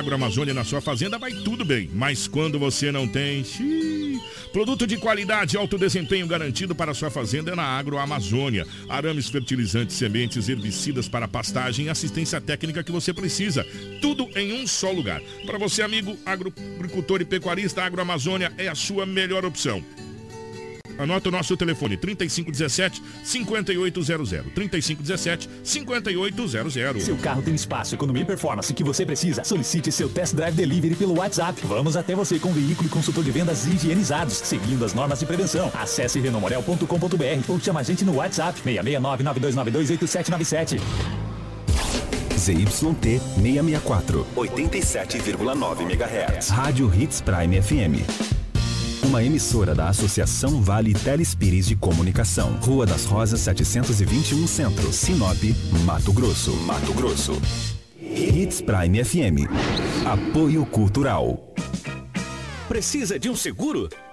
Agroamazônia na sua fazenda, vai tudo bem. Mas quando você não tem. Xiii, produto de qualidade e alto desempenho garantido para sua fazenda é na Agroamazônia. Arames, fertilizantes, sementes, herbicidas para pastagem e assistência técnica que você precisa. Tudo em um só lugar. Para você, amigo agricultor e pecuarista, a Agroamazônia é a sua melhor opção. Anota o nosso telefone 3517 5800. 3517 5800. Seu carro tem espaço, economia e performance que você precisa. Solicite seu test drive delivery pelo WhatsApp. Vamos até você com veículo e consultor de vendas higienizados, seguindo as normas de prevenção. Acesse renomorel.com.br ou chama a gente no WhatsApp 669 9292 8797. ZYT 664, 87,9 MHz. Rádio Hits Prime FM uma emissora da Associação Vale Telespires de Comunicação. Rua das Rosas 721 Centro, Sinop, Mato Grosso. Mato Grosso. Hits Prime FM. Apoio Cultural. Precisa de um seguro?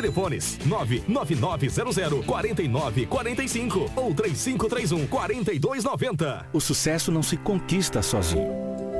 Telefones 99900 4945 ou 3531 4290. O sucesso não se conquista sozinho.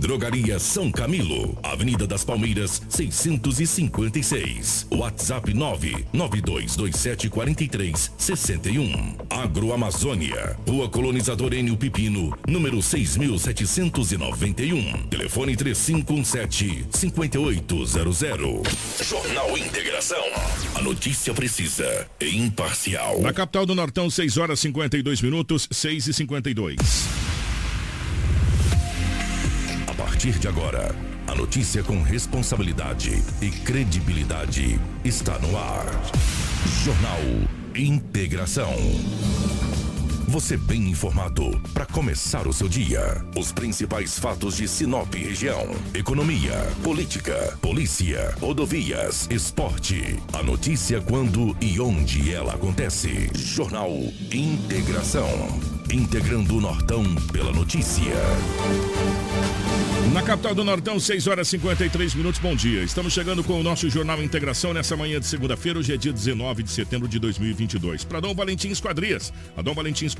Drogaria São Camilo, Avenida das Palmeiras, 656. WhatsApp 992274361. Agroamazônia, Rua Colonizador Enio Pipino, número 6791. Telefone 3517-5800. Jornal Integração. A notícia precisa e imparcial. Na capital do Nortão, 6 horas 52 minutos, 6 e 52. Partir de agora, a notícia com responsabilidade e credibilidade está no ar. Jornal Integração. Você bem informado para começar o seu dia. Os principais fatos de Sinop região: economia, política, polícia, rodovias, esporte. A notícia quando e onde ela acontece. Jornal Integração. Integrando o Nortão pela notícia. Na capital do Nortão, 6 horas e 53 minutos. Bom dia. Estamos chegando com o nosso Jornal Integração nessa manhã de segunda-feira. Hoje é dia 19 de setembro de 2022. Para Dom Valentim Esquadrias. A Dom Valentim Esquadrias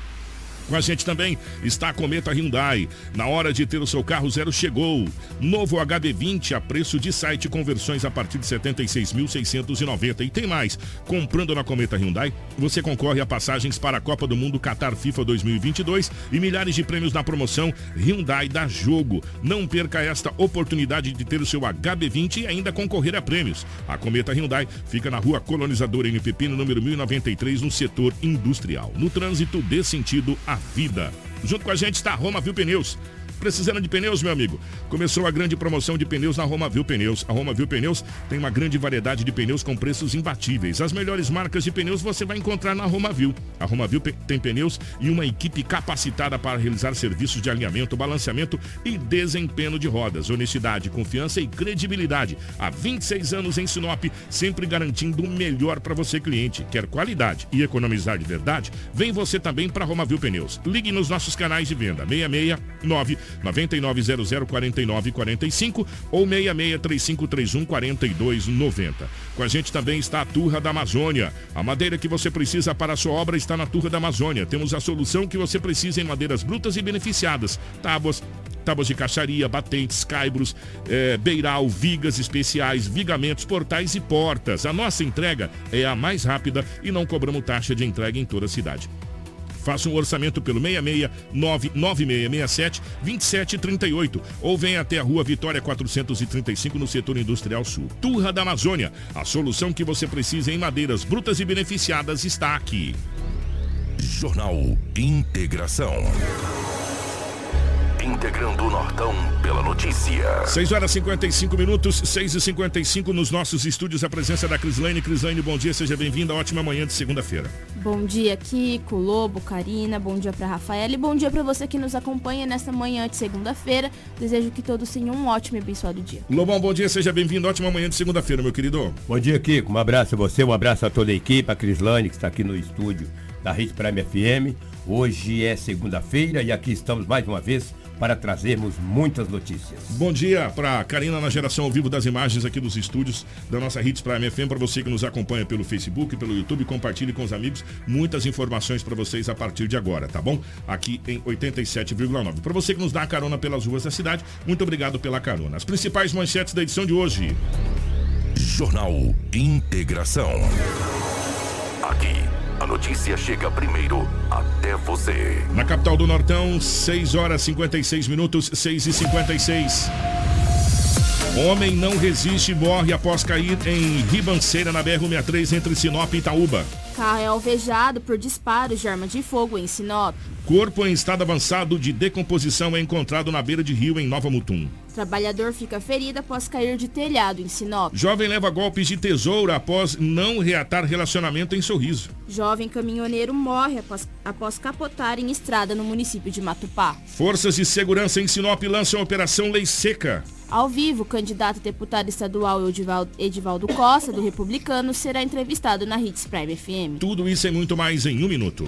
Com a gente também está a Cometa Hyundai. Na hora de ter o seu carro zero chegou. Novo HB20 a preço de site com versões a partir de 76.690 e tem mais. Comprando na Cometa Hyundai, você concorre a passagens para a Copa do Mundo Qatar FIFA 2022 e milhares de prêmios na promoção Hyundai da Jogo. Não perca esta oportunidade de ter o seu HB20 e ainda concorrer a prêmios. A Cometa Hyundai fica na Rua Colonizador NPP, no número 1093, no setor industrial. No trânsito, dê sentido à vida. Junto com a gente está a Roma Viu Pneus. Precisando de pneus, meu amigo? Começou a grande promoção de pneus na Roma Viu Pneus. A Roma Viu Pneus tem uma grande variedade de pneus com preços imbatíveis. As melhores marcas de pneus você vai encontrar na Roma Viu. A Roma Viu tem pneus e uma equipe capacitada para realizar serviços de alinhamento, balanceamento e desempenho de rodas. Honestidade, confiança e credibilidade. Há 26 anos em Sinop, sempre garantindo o melhor para você, cliente. Quer qualidade e economizar de verdade? Vem você também para Roma Viu Pneus. Ligue nos nossos canais de venda 669 9900 4945 ou 663531 4290. Com a gente também está a Turra da Amazônia. A madeira que você precisa para a sua obra está na Turra da Amazônia. Temos a solução que você precisa em madeiras brutas e beneficiadas. Tábuas, tábuas de caixaria, batentes, caibros, é, beiral, vigas especiais, vigamentos, portais e portas. A nossa entrega é a mais rápida e não cobramos taxa de entrega em toda a cidade. Faça um orçamento pelo 6699667 2738 ou venha até a Rua Vitória 435 no setor industrial sul. Turra da Amazônia, a solução que você precisa em madeiras brutas e beneficiadas está aqui. Jornal Integração. Integrando o Nortão pela notícia. 6 horas 55 minutos, 6 e 55 nos nossos estúdios. A presença da Crislane. Crislane, bom dia, seja bem-vinda. Ótima manhã de segunda-feira. Bom dia, Kiko, Lobo, Karina. Bom dia para Rafaela e bom dia para você que nos acompanha nesta manhã de segunda-feira. Desejo que todos tenham um ótimo e abençoado dia. Lobão, bom dia, seja bem-vindo. Ótima manhã de segunda-feira, meu querido. Bom dia, Kiko. Um abraço a você, um abraço a toda a equipe, a Crislane que está aqui no estúdio da Rede Prime FM. Hoje é segunda-feira e aqui estamos mais uma vez para trazermos muitas notícias. Bom dia para Karina na geração ao vivo das imagens aqui dos estúdios da nossa Hits Prime FM. Para você que nos acompanha pelo Facebook, pelo YouTube, compartilhe com os amigos. Muitas informações para vocês a partir de agora, tá bom? Aqui em 87,9. Para você que nos dá a carona pelas ruas da cidade, muito obrigado pela carona. As principais manchetes da edição de hoje. Jornal Integração. Aqui notícia chega primeiro até você. Na capital do Nortão, 6 horas 56 minutos, 6 e 56. Homem não resiste e morre após cair em ribanceira na BR-163 entre Sinop e Itaúba. Carro é alvejado por disparos de arma de fogo em Sinop. Corpo em estado avançado de decomposição é encontrado na beira de rio em Nova Mutum. Trabalhador fica ferido após cair de telhado em Sinop. Jovem leva golpes de tesoura após não reatar relacionamento em Sorriso. Jovem caminhoneiro morre após, após capotar em estrada no município de Matupá. Forças de segurança em Sinop lançam a Operação Lei Seca. Ao vivo, o candidato a deputado estadual Edivaldo Costa, do Republicano, será entrevistado na Hits Prime FM. Tudo isso e muito mais em um minuto.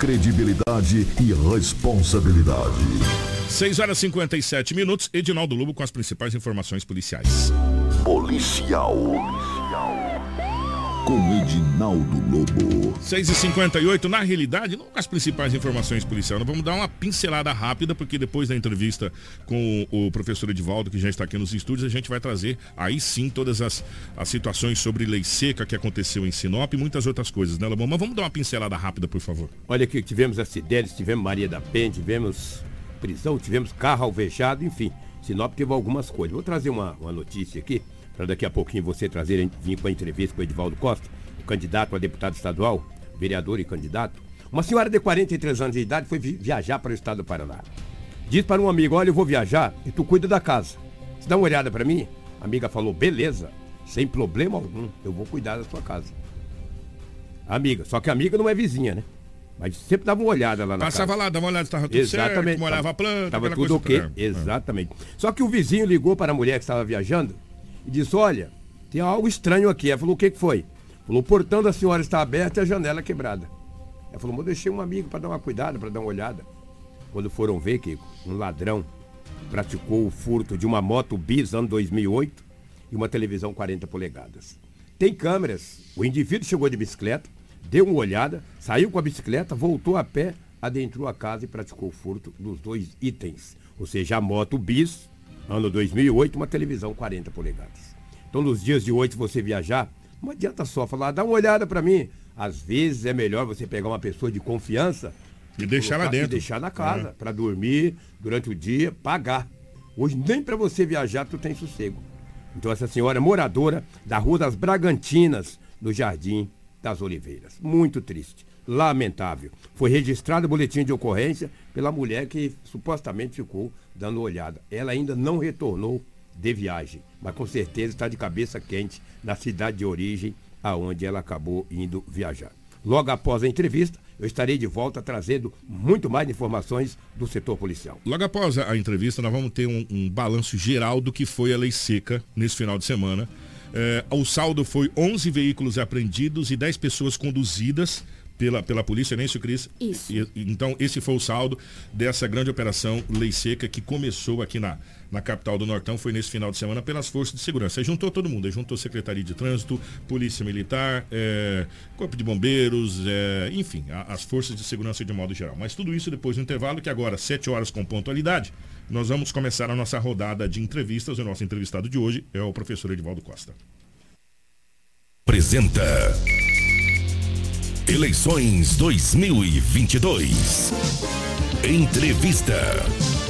credibilidade e responsabilidade. 6 horas e 57 minutos. Edinaldo Lobo com as principais informações policiais. Policial. Com Edinaldo Lobo. 6 e 58 na realidade, não com as principais informações policiais. Nós vamos dar uma pincelada rápida, porque depois da entrevista com o professor Edivaldo, que já está aqui nos estúdios, a gente vai trazer aí sim todas as, as situações sobre lei seca que aconteceu em Sinop e muitas outras coisas, né, Lobão? Mas vamos dar uma pincelada rápida, por favor. Olha aqui, tivemos acidentes, tivemos Maria da Penha, tivemos prisão, tivemos carro alvejado, enfim. Sinop teve algumas coisas. Vou trazer uma, uma notícia aqui, para daqui a pouquinho você trazer, vir com a entrevista com o Edivaldo Costa, o candidato a deputado estadual, vereador e candidato. Uma senhora de 43 anos de idade foi viajar para o estado do Paraná. Diz para um amigo, olha, eu vou viajar e tu cuida da casa. Você dá uma olhada para mim? A amiga falou, beleza, sem problema algum, eu vou cuidar da sua casa. Amiga, só que a amiga não é vizinha, né? Mas sempre dava uma olhada lá na Passava casa. lá, dava uma olhada, estava tudo Exatamente. certo, molhava a planta, Tava tudo ok. É. Exatamente. Só que o vizinho ligou para a mulher que estava viajando e disse, olha, tem algo estranho aqui. Ela falou, o que, que foi? Falou, o portão da senhora está aberto e a janela quebrada. Ela falou, mas deixei um amigo para dar uma cuidada, para dar uma olhada. Quando foram ver que um ladrão praticou o furto de uma moto bis ano 2008 e uma televisão 40 polegadas. Tem câmeras. O indivíduo chegou de bicicleta, deu uma olhada, saiu com a bicicleta, voltou a pé, adentrou a casa e praticou o furto dos dois itens. Ou seja, a moto bis, ano 2008, uma televisão 40 polegadas. Então, nos dias de hoje, se você viajar, não adianta só falar, dá uma olhada para mim. Às vezes é melhor você pegar uma pessoa de confiança E deixar lá colocar- e dentro. deixar na casa, É. para dormir durante o dia, pagar. Hoje nem para você viajar tu tem sossego. Então essa senhora é moradora da Rua das Bragantinas, no Jardim das Oliveiras. Muito triste, lamentável. Foi registrado o boletim de ocorrência pela mulher que supostamente ficou dando olhada. Ela ainda não retornou de viagem, mas com certeza está de cabeça quente na cidade de origem, aonde ela acabou indo viajar. Logo após a entrevista, eu estarei de volta trazendo muito mais informações do setor policial. Logo após a entrevista, nós vamos ter um, um balanço geral do que foi a lei seca nesse final de semana. É, o saldo foi 11 veículos apreendidos e 10 pessoas conduzidas pela, pela polícia, não é isso, Cris? Isso. E- então, esse foi o saldo dessa grande operação Lei Seca que começou aqui na, na capital do Nortão, foi nesse final de semana pelas forças de segurança. Aí juntou todo mundo, aí juntou Secretaria de Trânsito, Polícia Militar, é, Corpo de Bombeiros, é, enfim, a- as forças de segurança de modo geral. Mas tudo isso depois do intervalo, que agora, 7 horas com pontualidade, nós vamos começar a nossa rodada de entrevistas. O nosso entrevistado de hoje é o professor Edivaldo Costa. Apresenta Eleições 2022. Entrevista.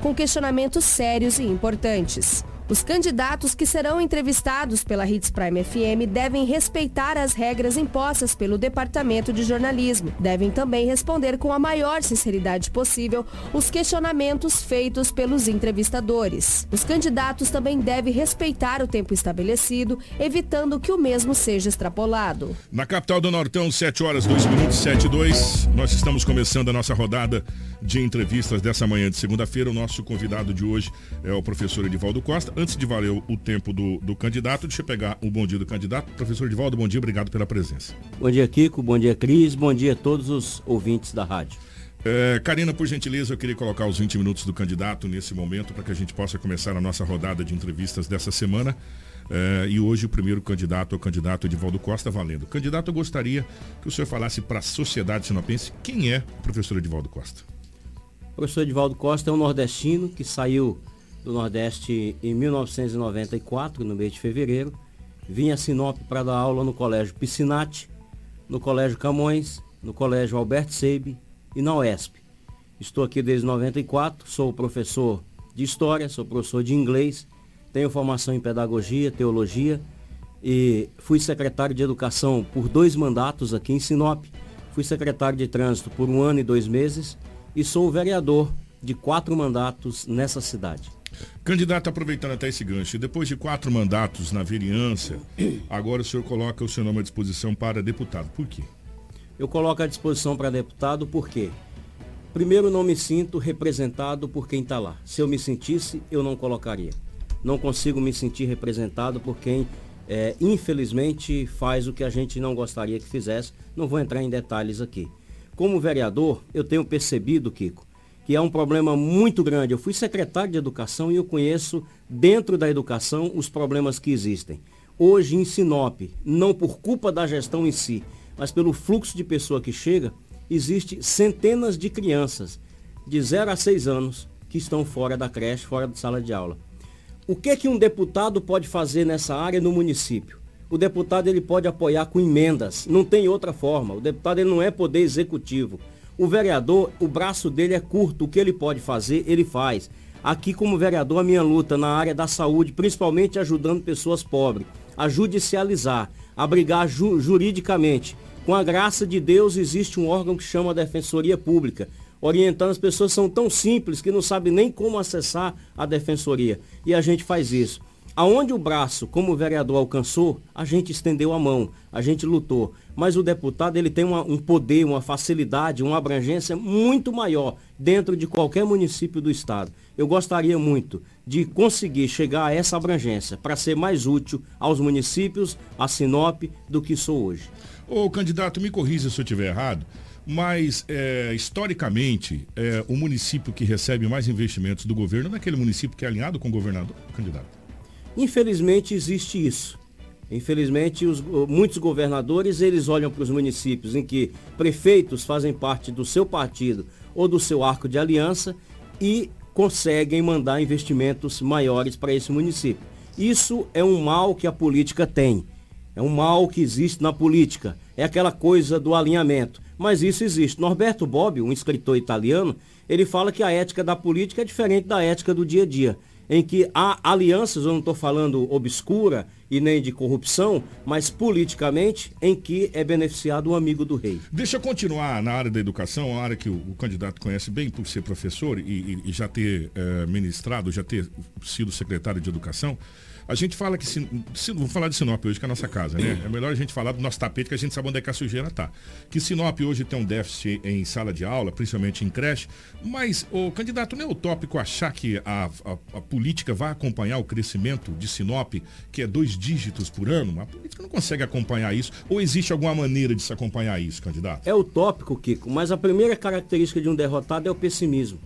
com questionamentos sérios e importantes. Os candidatos que serão entrevistados pela Hits Prime FM devem respeitar as regras impostas pelo Departamento de Jornalismo. Devem também responder com a maior sinceridade possível os questionamentos feitos pelos entrevistadores. Os candidatos também devem respeitar o tempo estabelecido, evitando que o mesmo seja extrapolado. Na capital do Nortão, 7 horas 2 minutos, 7 e 2. Nós estamos começando a nossa rodada de entrevistas dessa manhã de segunda-feira. O nosso convidado de hoje é o professor Edivaldo Costa. Antes de valer o tempo do, do candidato, deixa eu pegar o bom dia do candidato. Professor Edivaldo, bom dia, obrigado pela presença. Bom dia, Kiko. Bom dia, Cris. Bom dia a todos os ouvintes da rádio. É, Karina, por gentileza, eu queria colocar os 20 minutos do candidato nesse momento para que a gente possa começar a nossa rodada de entrevistas dessa semana. É, e hoje o primeiro candidato é o candidato Edivaldo Costa valendo. Candidato, eu gostaria que o senhor falasse para a sociedade sinopense quem é o professor Edivaldo Costa. O professor Edivaldo Costa é um nordestino que saiu do Nordeste em 1994, no mês de fevereiro. Vinha a Sinop para dar aula no Colégio Piscinati, no Colégio Camões, no Colégio Alberto Seib e na UESP. Estou aqui desde 94, sou professor de História, sou professor de Inglês, tenho formação em Pedagogia, Teologia e fui secretário de Educação por dois mandatos aqui em Sinop. Fui secretário de Trânsito por um ano e dois meses e sou vereador de quatro mandatos nessa cidade. Candidato, aproveitando até esse gancho, depois de quatro mandatos na vereança, agora o senhor coloca o seu nome à disposição para deputado. Por quê? Eu coloco à disposição para deputado porque, primeiro, não me sinto representado por quem está lá. Se eu me sentisse, eu não colocaria. Não consigo me sentir representado por quem, é, infelizmente, faz o que a gente não gostaria que fizesse. Não vou entrar em detalhes aqui. Como vereador, eu tenho percebido, Kiko, que é um problema muito grande. Eu fui secretário de educação e eu conheço, dentro da educação, os problemas que existem. Hoje, em Sinop, não por culpa da gestão em si, mas pelo fluxo de pessoa que chega, existe centenas de crianças de 0 a 6 anos que estão fora da creche, fora da sala de aula. O que que um deputado pode fazer nessa área no município? O deputado ele pode apoiar com emendas, não tem outra forma. O deputado ele não é poder executivo. O vereador, o braço dele é curto, o que ele pode fazer, ele faz. Aqui, como vereador, a minha luta na área da saúde, principalmente ajudando pessoas pobres, a judicializar, a brigar ju juridicamente. Com a graça de Deus, existe um órgão que chama Defensoria Pública, orientando as pessoas são tão simples que não sabem nem como acessar a defensoria. E a gente faz isso. Aonde o braço, como o vereador alcançou, a gente estendeu a mão, a gente lutou. Mas o deputado ele tem uma, um poder, uma facilidade, uma abrangência muito maior dentro de qualquer município do estado. Eu gostaria muito de conseguir chegar a essa abrangência para ser mais útil aos municípios, a Sinop, do que sou hoje. Ô candidato, me corrija se eu estiver errado, mas é, historicamente é, o município que recebe mais investimentos do governo é aquele município que é alinhado com o governador, candidato. Infelizmente existe isso. Infelizmente, os, muitos governadores eles olham para os municípios em que prefeitos fazem parte do seu partido ou do seu arco de aliança e conseguem mandar investimentos maiores para esse município. Isso é um mal que a política tem. É um mal que existe na política. É aquela coisa do alinhamento. Mas isso existe. Norberto Bobbio, um escritor italiano, ele fala que a ética da política é diferente da ética do dia a dia em que há alianças, eu não estou falando obscura e nem de corrupção, mas politicamente, em que é beneficiado um amigo do rei. Deixa eu continuar na área da educação, a área que o, o candidato conhece bem por ser professor e, e, e já ter é, ministrado, já ter sido secretário de educação. A gente fala que, se, se, vou falar de Sinop hoje, que é a nossa casa, né? É melhor a gente falar do nosso tapete, que a gente sabe onde é que a sujeira está. Que Sinop hoje tem um déficit em sala de aula, principalmente em creche, mas, o candidato, não é utópico achar que a, a, a política vai acompanhar o crescimento de Sinop, que é dois dígitos por ano? A política não consegue acompanhar isso, ou existe alguma maneira de se acompanhar isso, candidato? É utópico, Kiko, mas a primeira característica de um derrotado é o pessimismo.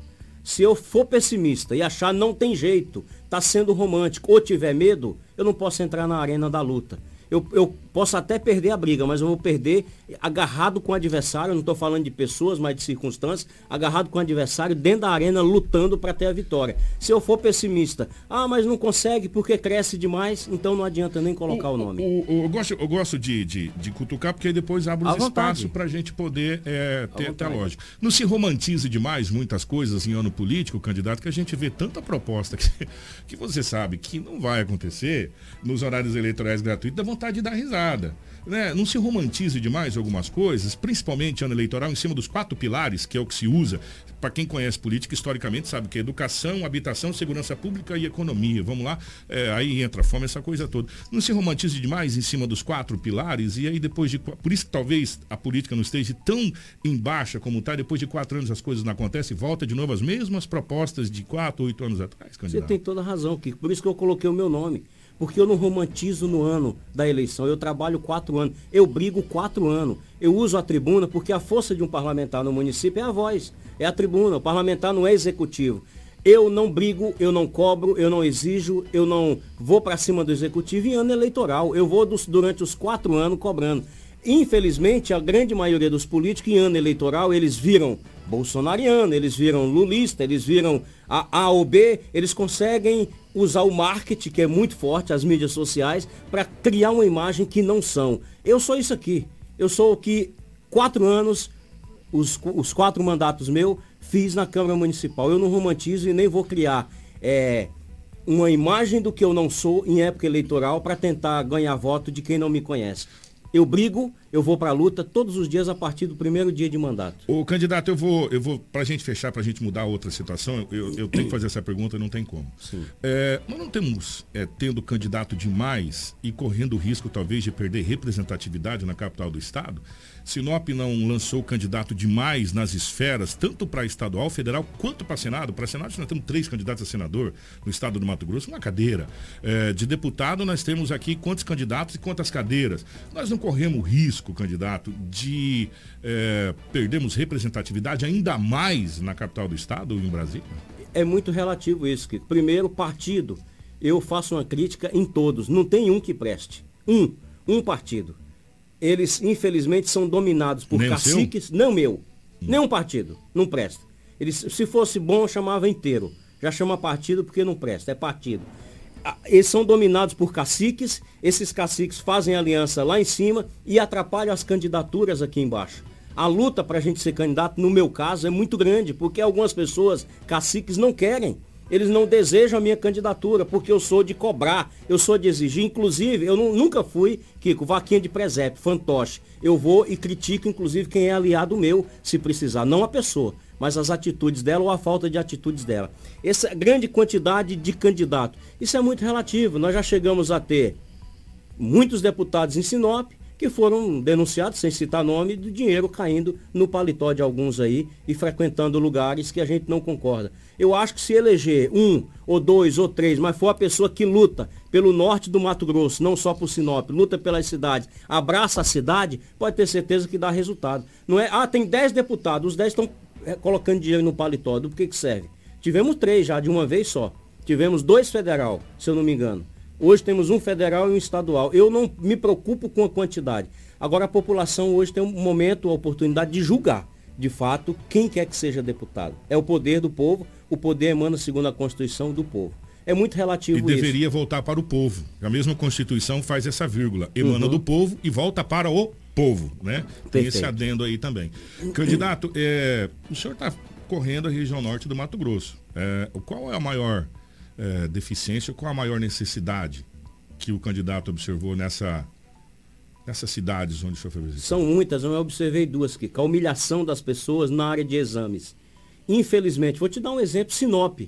Se eu for pessimista e achar não tem jeito, está sendo romântico ou tiver medo, eu não posso entrar na arena da luta. Eu, eu posso até perder a briga, mas eu vou perder agarrado com o adversário, não estou falando de pessoas, mas de circunstâncias, agarrado com o adversário dentro da arena, lutando para ter a vitória. Se eu for pessimista, ah, mas não consegue porque cresce demais, então não adianta nem colocar o, o nome. O, o, eu gosto, eu gosto de, de, de cutucar, porque aí depois abre os espaços para a gente poder é, ter, ter a lógica. Não se romantize demais muitas coisas em ano político, candidato, que a gente vê tanta proposta que, que você sabe que não vai acontecer nos horários eleitorais gratuitos, dá vontade de dar risada né, não se romantize demais algumas coisas, principalmente ano eleitoral, em cima dos quatro pilares, que é o que se usa. Para quem conhece política, historicamente, sabe que é educação, habitação, segurança pública e economia. Vamos lá, é, aí entra fome, essa coisa toda. Não se romantize demais em cima dos quatro pilares, e aí depois de. Por isso que talvez a política não esteja tão em baixa como está, depois de quatro anos as coisas não acontecem, volta de novo as mesmas propostas de quatro, oito anos atrás, candidato. Você tem toda a razão, Kiko. Por isso que eu coloquei o meu nome porque eu não romantizo no ano da eleição. Eu trabalho quatro anos, eu brigo quatro anos. Eu uso a tribuna porque a força de um parlamentar no município é a voz, é a tribuna. O parlamentar não é executivo. Eu não brigo, eu não cobro, eu não exijo, eu não vou para cima do executivo em ano eleitoral. Eu vou dos, durante os quatro anos cobrando. Infelizmente, a grande maioria dos políticos em ano eleitoral, eles viram bolsonariano, eles viram lulista, eles viram a A ou B, eles conseguem usar o marketing, que é muito forte, as mídias sociais, para criar uma imagem que não são. Eu sou isso aqui. Eu sou o que quatro anos, os, os quatro mandatos meus, fiz na Câmara Municipal. Eu não romantizo e nem vou criar é, uma imagem do que eu não sou em época eleitoral para tentar ganhar voto de quem não me conhece. Eu brigo, eu vou para a luta todos os dias a partir do primeiro dia de mandato. O candidato, eu vou, eu vou para a gente fechar, para a gente mudar outra situação, eu, eu, tenho que fazer essa pergunta, não tem como. É, nós não temos, é, tendo candidato demais e correndo o risco talvez de perder representatividade na capital do estado, Sinop não lançou candidato demais nas esferas, tanto para estadual, federal, quanto para Senado. Para Senado nós temos três candidatos a senador no estado do Mato Grosso, uma cadeira. É, de deputado nós temos aqui quantos candidatos e quantas cadeiras. Nós não corremos risco, candidato, de é, perdermos representatividade ainda mais na capital do estado, em Brasília? É muito relativo isso, Kiko. Primeiro, partido. Eu faço uma crítica em todos. Não tem um que preste. Um. Um partido eles infelizmente são dominados por Nem caciques, não meu, hum. nenhum partido, não presta. Eles, se fosse bom, chamava inteiro. Já chama partido porque não presta, é partido. Eles são dominados por caciques, esses caciques fazem aliança lá em cima e atrapalham as candidaturas aqui embaixo. A luta para a gente ser candidato, no meu caso, é muito grande, porque algumas pessoas, caciques, não querem eles não desejam a minha candidatura, porque eu sou de cobrar, eu sou de exigir. Inclusive, eu não, nunca fui, Kiko, vaquinha de presépio, fantoche. Eu vou e critico, inclusive, quem é aliado meu, se precisar. Não a pessoa, mas as atitudes dela ou a falta de atitudes dela. Essa grande quantidade de candidatos, isso é muito relativo. Nós já chegamos a ter muitos deputados em Sinop, que foram denunciados, sem citar nome, do dinheiro caindo no paletó de alguns aí e frequentando lugares que a gente não concorda. Eu acho que se eleger um, ou dois, ou três, mas for a pessoa que luta pelo norte do Mato Grosso, não só por Sinop, luta pelas cidades, abraça a cidade, pode ter certeza que dá resultado. Não é, ah, tem dez deputados, os dez estão é, colocando dinheiro no paletó, do que, que serve? Tivemos três já, de uma vez só. Tivemos dois federal, se eu não me engano. Hoje temos um federal e um estadual. Eu não me preocupo com a quantidade. Agora a população hoje tem um momento, a oportunidade de julgar, de fato, quem quer que seja deputado. É o poder do povo, o poder emana segundo a Constituição do povo. É muito relativo E deveria isso. voltar para o povo. A mesma Constituição faz essa vírgula. Emana uhum. do povo e volta para o povo, né? Perfeito. Tem esse adendo aí também. Candidato, é, o senhor está correndo a região norte do Mato Grosso. É, qual é a maior é, deficiência, qual a maior necessidade que o candidato observou nessa, nessas cidades onde o senhor foi visitar? São muitas, eu observei duas aqui. A humilhação das pessoas na área de exames. Infelizmente, vou te dar um exemplo, Sinop.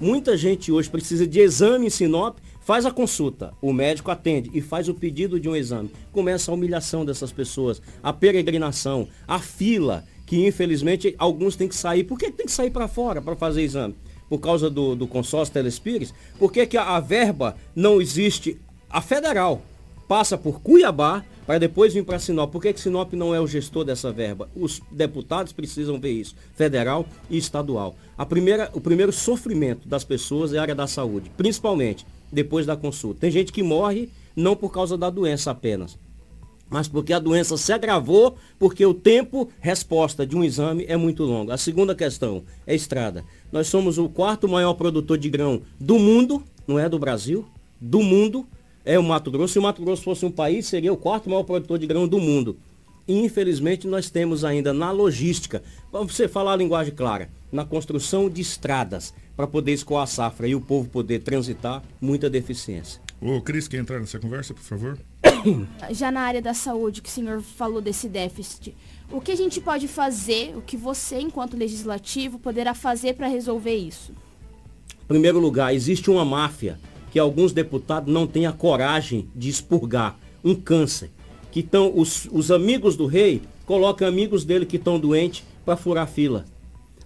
Muita gente hoje precisa de exame em Sinop, faz a consulta, o médico atende e faz o pedido de um exame. Começa a humilhação dessas pessoas, a peregrinação, a fila, que infelizmente alguns têm que sair. Por que tem que sair para fora para fazer exame? Por causa do, do consórcio Telespires, por que, que a, a verba não existe? A federal passa por Cuiabá para depois vir para Sinop. Por que, que Sinop não é o gestor dessa verba? Os deputados precisam ver isso, federal e estadual. A primeira, o primeiro sofrimento das pessoas é a área da saúde, principalmente depois da consulta. Tem gente que morre não por causa da doença apenas, mas porque a doença se agravou, porque o tempo resposta de um exame é muito longo. A segunda questão é estrada. Nós somos o quarto maior produtor de grão do mundo, não é do Brasil, do mundo, é o Mato Grosso. Se o Mato Grosso fosse um país, seria o quarto maior produtor de grão do mundo. E, infelizmente, nós temos ainda na logística, para você falar a linguagem clara, na construção de estradas, para poder escoar a safra e o povo poder transitar, muita deficiência. Ô, Cris, quer entrar nessa conversa, por favor? Já na área da saúde, que o senhor falou desse déficit, o que a gente pode fazer, o que você, enquanto legislativo, poderá fazer para resolver isso? Em primeiro lugar, existe uma máfia que alguns deputados não têm a coragem de expurgar, um câncer, que estão os, os amigos do rei colocam amigos dele que estão doentes para furar fila.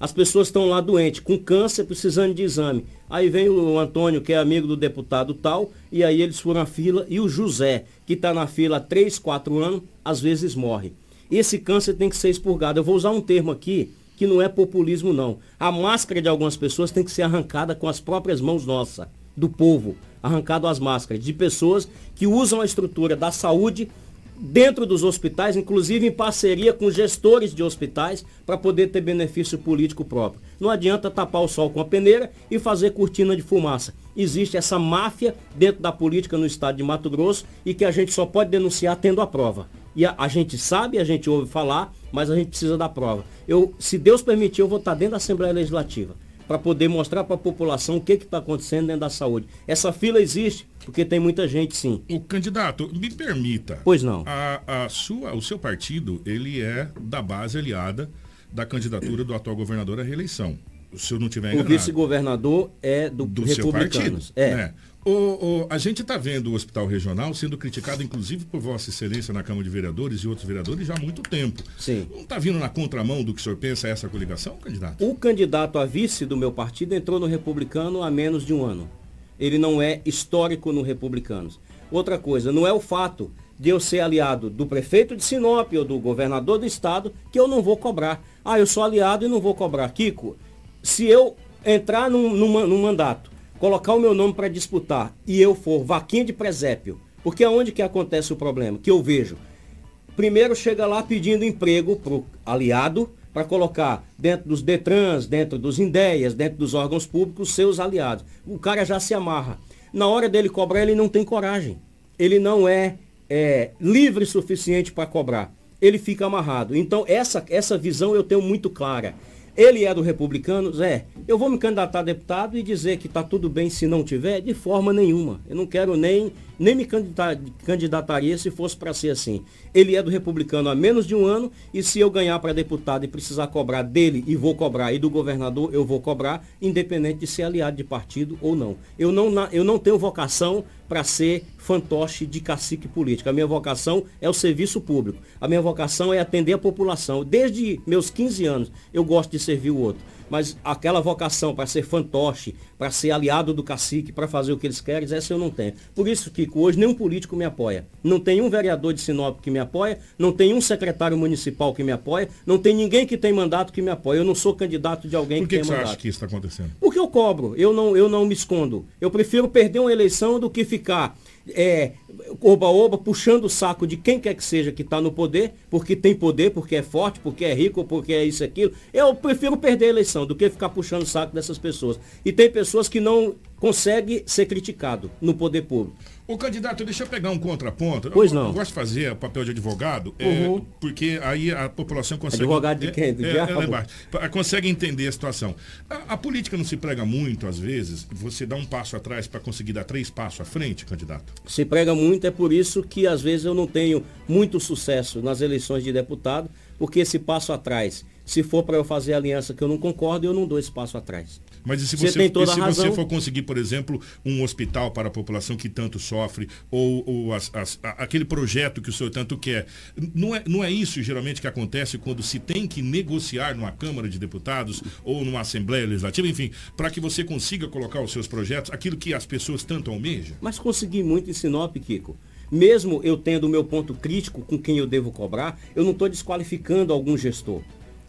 As pessoas estão lá doentes, com câncer, precisando de exame. Aí vem o Antônio, que é amigo do deputado tal, e aí eles furam a fila. E o José, que está na fila há 3, 4 anos, às vezes morre. Esse câncer tem que ser expurgado. Eu vou usar um termo aqui que não é populismo, não. A máscara de algumas pessoas tem que ser arrancada com as próprias mãos nossas, do povo. Arrancado as máscaras, de pessoas que usam a estrutura da saúde dentro dos hospitais, inclusive em parceria com gestores de hospitais, para poder ter benefício político próprio. Não adianta tapar o sol com a peneira e fazer cortina de fumaça. Existe essa máfia dentro da política no estado de Mato Grosso e que a gente só pode denunciar tendo a prova. E a, a gente sabe, a gente ouve falar, mas a gente precisa da prova. Eu, se Deus permitir, eu vou estar dentro da Assembleia Legislativa para poder mostrar para a população o que está acontecendo dentro da saúde. Essa fila existe porque tem muita gente, sim. O candidato, me permita. Pois não. A, a sua, o seu partido, ele é da base aliada da candidatura do atual governador à reeleição. Se eu não tiver enganado. O vice-governador é do, do partido, é. Né? O, o, a gente está vendo o hospital regional sendo criticado, inclusive, por Vossa Excelência na Câmara de Vereadores e outros vereadores já há muito tempo. Sim. Não está vindo na contramão do que o senhor pensa essa coligação, candidato? O candidato a vice do meu partido entrou no Republicano há menos de um ano. Ele não é histórico no Republicanos. Outra coisa, não é o fato de eu ser aliado do prefeito de Sinop ou do governador do estado que eu não vou cobrar. Ah, eu sou aliado e não vou cobrar. Kiko, se eu entrar num, num, num mandato colocar o meu nome para disputar e eu for vaquinha de presépio, porque aonde que acontece o problema? Que eu vejo. Primeiro chega lá pedindo emprego para o aliado, para colocar dentro dos Detrans, dentro dos Indeias, dentro dos órgãos públicos, seus aliados. O cara já se amarra. Na hora dele cobrar, ele não tem coragem. Ele não é, é livre o suficiente para cobrar. Ele fica amarrado. Então, essa, essa visão eu tenho muito clara. Ele é do Republicanos? É. Eu vou me candidatar a deputado e dizer que está tudo bem se não tiver? De forma nenhuma. Eu não quero nem, nem me candidatar, candidataria se fosse para ser assim. Ele é do Republicano há menos de um ano e se eu ganhar para deputado e precisar cobrar dele, e vou cobrar, e do governador, eu vou cobrar, independente de ser aliado de partido ou não. Eu não, eu não tenho vocação para ser fantoche de cacique político. A minha vocação é o serviço público. A minha vocação é atender a população. Desde meus 15 anos eu gosto de servir o outro. Mas aquela vocação para ser fantoche, para ser aliado do cacique, para fazer o que eles querem, essa eu não tenho. Por isso, Kiko, hoje nenhum político me apoia. Não tem um vereador de Sinop que me apoia, não tem um secretário municipal que me apoia, não tem ninguém que tem mandato que me apoia. Eu não sou candidato de alguém Por que, que, que tem você mandato. acha que isso está acontecendo? Porque eu cobro, eu não, eu não me escondo. Eu prefiro perder uma eleição do que ficar é, oba-oba, puxando o saco de quem quer que seja que está no poder, porque tem poder, porque é forte, porque é rico, porque é isso aquilo. Eu prefiro perder a eleição do que ficar puxando o saco dessas pessoas. E tem pessoas que não conseguem ser criticado no poder público. O candidato, deixa eu pegar um contraponto. Pois eu, não. Eu gosto de fazer o papel de advogado, Uhum. é, porque aí a população consegue. Advogado de quem? Do é, é. Pa- consegue entender a situação. A, a política não se prega muito, às vezes, você dá um passo atrás para conseguir dar três passos à frente, candidato. Se prega muito, é por isso que às vezes eu não tenho muito sucesso nas eleições de deputado, porque esse passo atrás, se for para eu fazer aliança que eu não concordo, eu não dou esse passo atrás. Mas e se Você você, tem toda se razão. você for conseguir, por exemplo, um hospital para a população que tanto sofre, ou, ou as- as- aquele projeto que o senhor tanto quer, não é, não é isso geralmente que acontece quando se tem que negociar numa Câmara de Deputados ou numa Assembleia Legislativa, enfim, para que você consiga colocar os seus projetos, aquilo que as pessoas tanto almejam? Mas consegui muito em Sinop, Kiko. Mesmo eu tendo o meu ponto crítico com quem eu devo cobrar, eu não estou desqualificando algum gestor.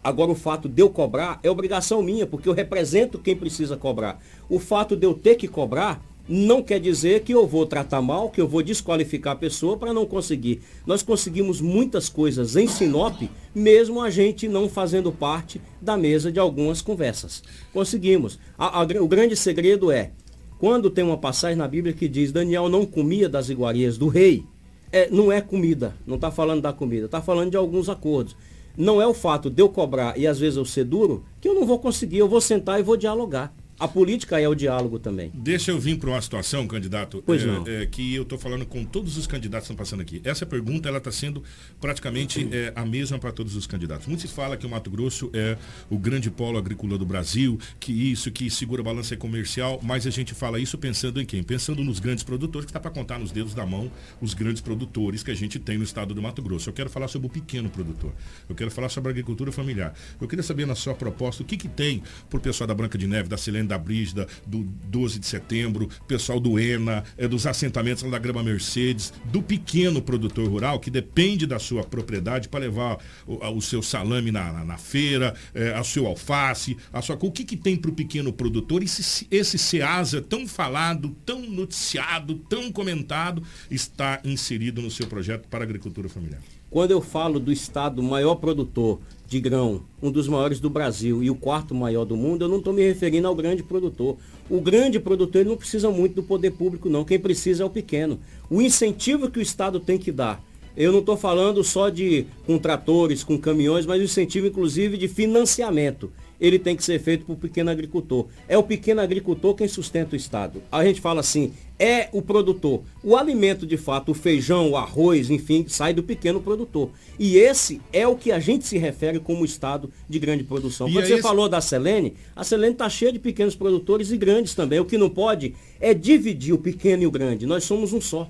Agora, o fato de eu cobrar é obrigação minha, porque eu represento quem precisa cobrar. O fato de eu ter que cobrar não quer dizer que eu vou tratar mal, que eu vou desqualificar a pessoa para não conseguir. Nós conseguimos muitas coisas em Sinop, mesmo a gente não fazendo parte da mesa de algumas conversas. Conseguimos. A, a, o grande segredo é, quando tem uma passagem na Bíblia que diz Daniel não comia das iguarias do rei, é, não é comida, não está falando da comida, está falando de alguns acordos. Não é o fato de eu cobrar e às vezes eu ser duro, que eu não vou conseguir, eu vou sentar e vou dialogar. A política é o diálogo também. Deixa eu vir para uma situação, candidato, pois é, não. É, que eu estou falando com todos os candidatos que estão passando aqui. Essa pergunta ela está sendo praticamente é, a mesma para todos os candidatos. Muito se fala que o Mato Grosso é o grande polo agrícola do Brasil, que isso, que segura a balança comercial, mas a gente fala isso pensando em quem? Pensando nos grandes produtores, que está para contar nos dedos da mão os grandes produtores que a gente tem no estado do Mato Grosso. Eu quero falar sobre o pequeno produtor. Eu quero falar sobre a agricultura familiar. Eu queria saber na sua proposta o que, que tem para o pessoal da Branca de Neve, da Silene, da Brígida, do 12 de setembro, pessoal do ENA, é, dos assentamentos da Grama Mercedes, do pequeno produtor rural que depende da sua propriedade para levar o, o, seu salame na, na, na feira, é, a seu alface, a sua O que, que tem para o pequeno produtor? Esse, esse SEASA tão falado, tão noticiado, tão comentado, está inserido no seu projeto para a agricultura familiar. Quando eu falo do estado maior produtor de grão, um dos maiores do Brasil e o quarto maior do mundo, eu não estou me referindo ao grande produtor. O grande produtor ele não precisa muito do poder público, não. Quem precisa é o pequeno. O incentivo que o Estado tem que dar. Eu não estou falando só de com tratores, com caminhões, mas o incentivo, inclusive, de financiamento ele tem que ser feito para o pequeno agricultor. É o pequeno agricultor quem sustenta o Estado. A gente fala assim, é o produtor. O alimento, de fato, o feijão, o arroz, enfim, sai do pequeno produtor. E esse é o que a gente se refere como Estado de grande produção. E Quando é você esse... falou da Selene, a Selene está cheia de pequenos produtores e grandes também. O que não pode é dividir o pequeno e o grande. Nós somos um só.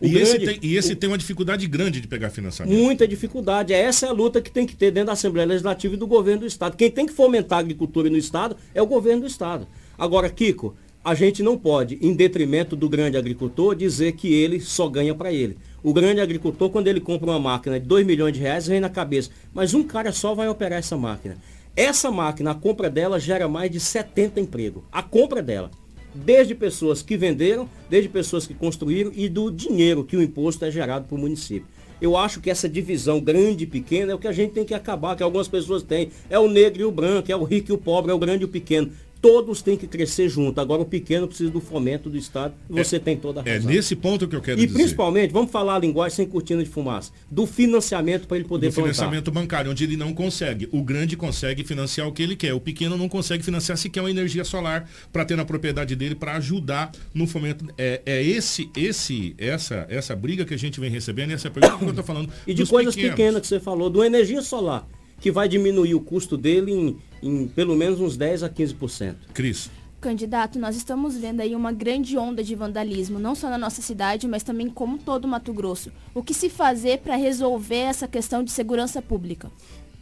E, grande, esse, tem, e esse o, tem uma dificuldade grande de pegar financiamento. Muita dificuldade. Essa é a luta que tem que ter dentro da Assembleia Legislativa e do governo do Estado. Quem tem que fomentar a agricultura no Estado é o governo do Estado. Agora, Kiko, a gente não pode, em detrimento do grande agricultor, dizer que ele só ganha para ele. O grande agricultor, quando ele compra uma máquina de 2 milhões de reais, vem na cabeça. Mas um cara só vai operar essa máquina. Essa máquina, a compra dela gera mais de 70 empregos. A compra dela desde pessoas que venderam, desde pessoas que construíram e do dinheiro que o imposto é gerado para o município. Eu acho que essa divisão grande e pequena é o que a gente tem que acabar, que algumas pessoas têm. É o negro e o branco, é o rico e o pobre, é o grande e o pequeno todos têm que crescer junto. Agora o pequeno precisa do fomento do Estado. Você é, tem toda a é razão. É nesse ponto que eu quero e dizer. E principalmente, vamos falar a linguagem sem cortina de fumaça, do financiamento para ele poder do plantar. financiamento bancário, onde ele não consegue. O grande consegue financiar o que ele quer. O pequeno não consegue financiar sequer uma energia solar para ter na propriedade dele para ajudar no fomento. É, é esse, esse, essa, essa briga que a gente vem recebendo e essa pergunta que eu estou falando. E de coisas pequenos. pequenas que você falou, do energia solar que vai diminuir o custo dele em, em pelo menos uns 10 a 15%. Cris. Candidato, nós estamos vendo aí uma grande onda de vandalismo, não só na nossa cidade, mas também como todo Mato Grosso. O que se fazer para resolver essa questão de segurança pública?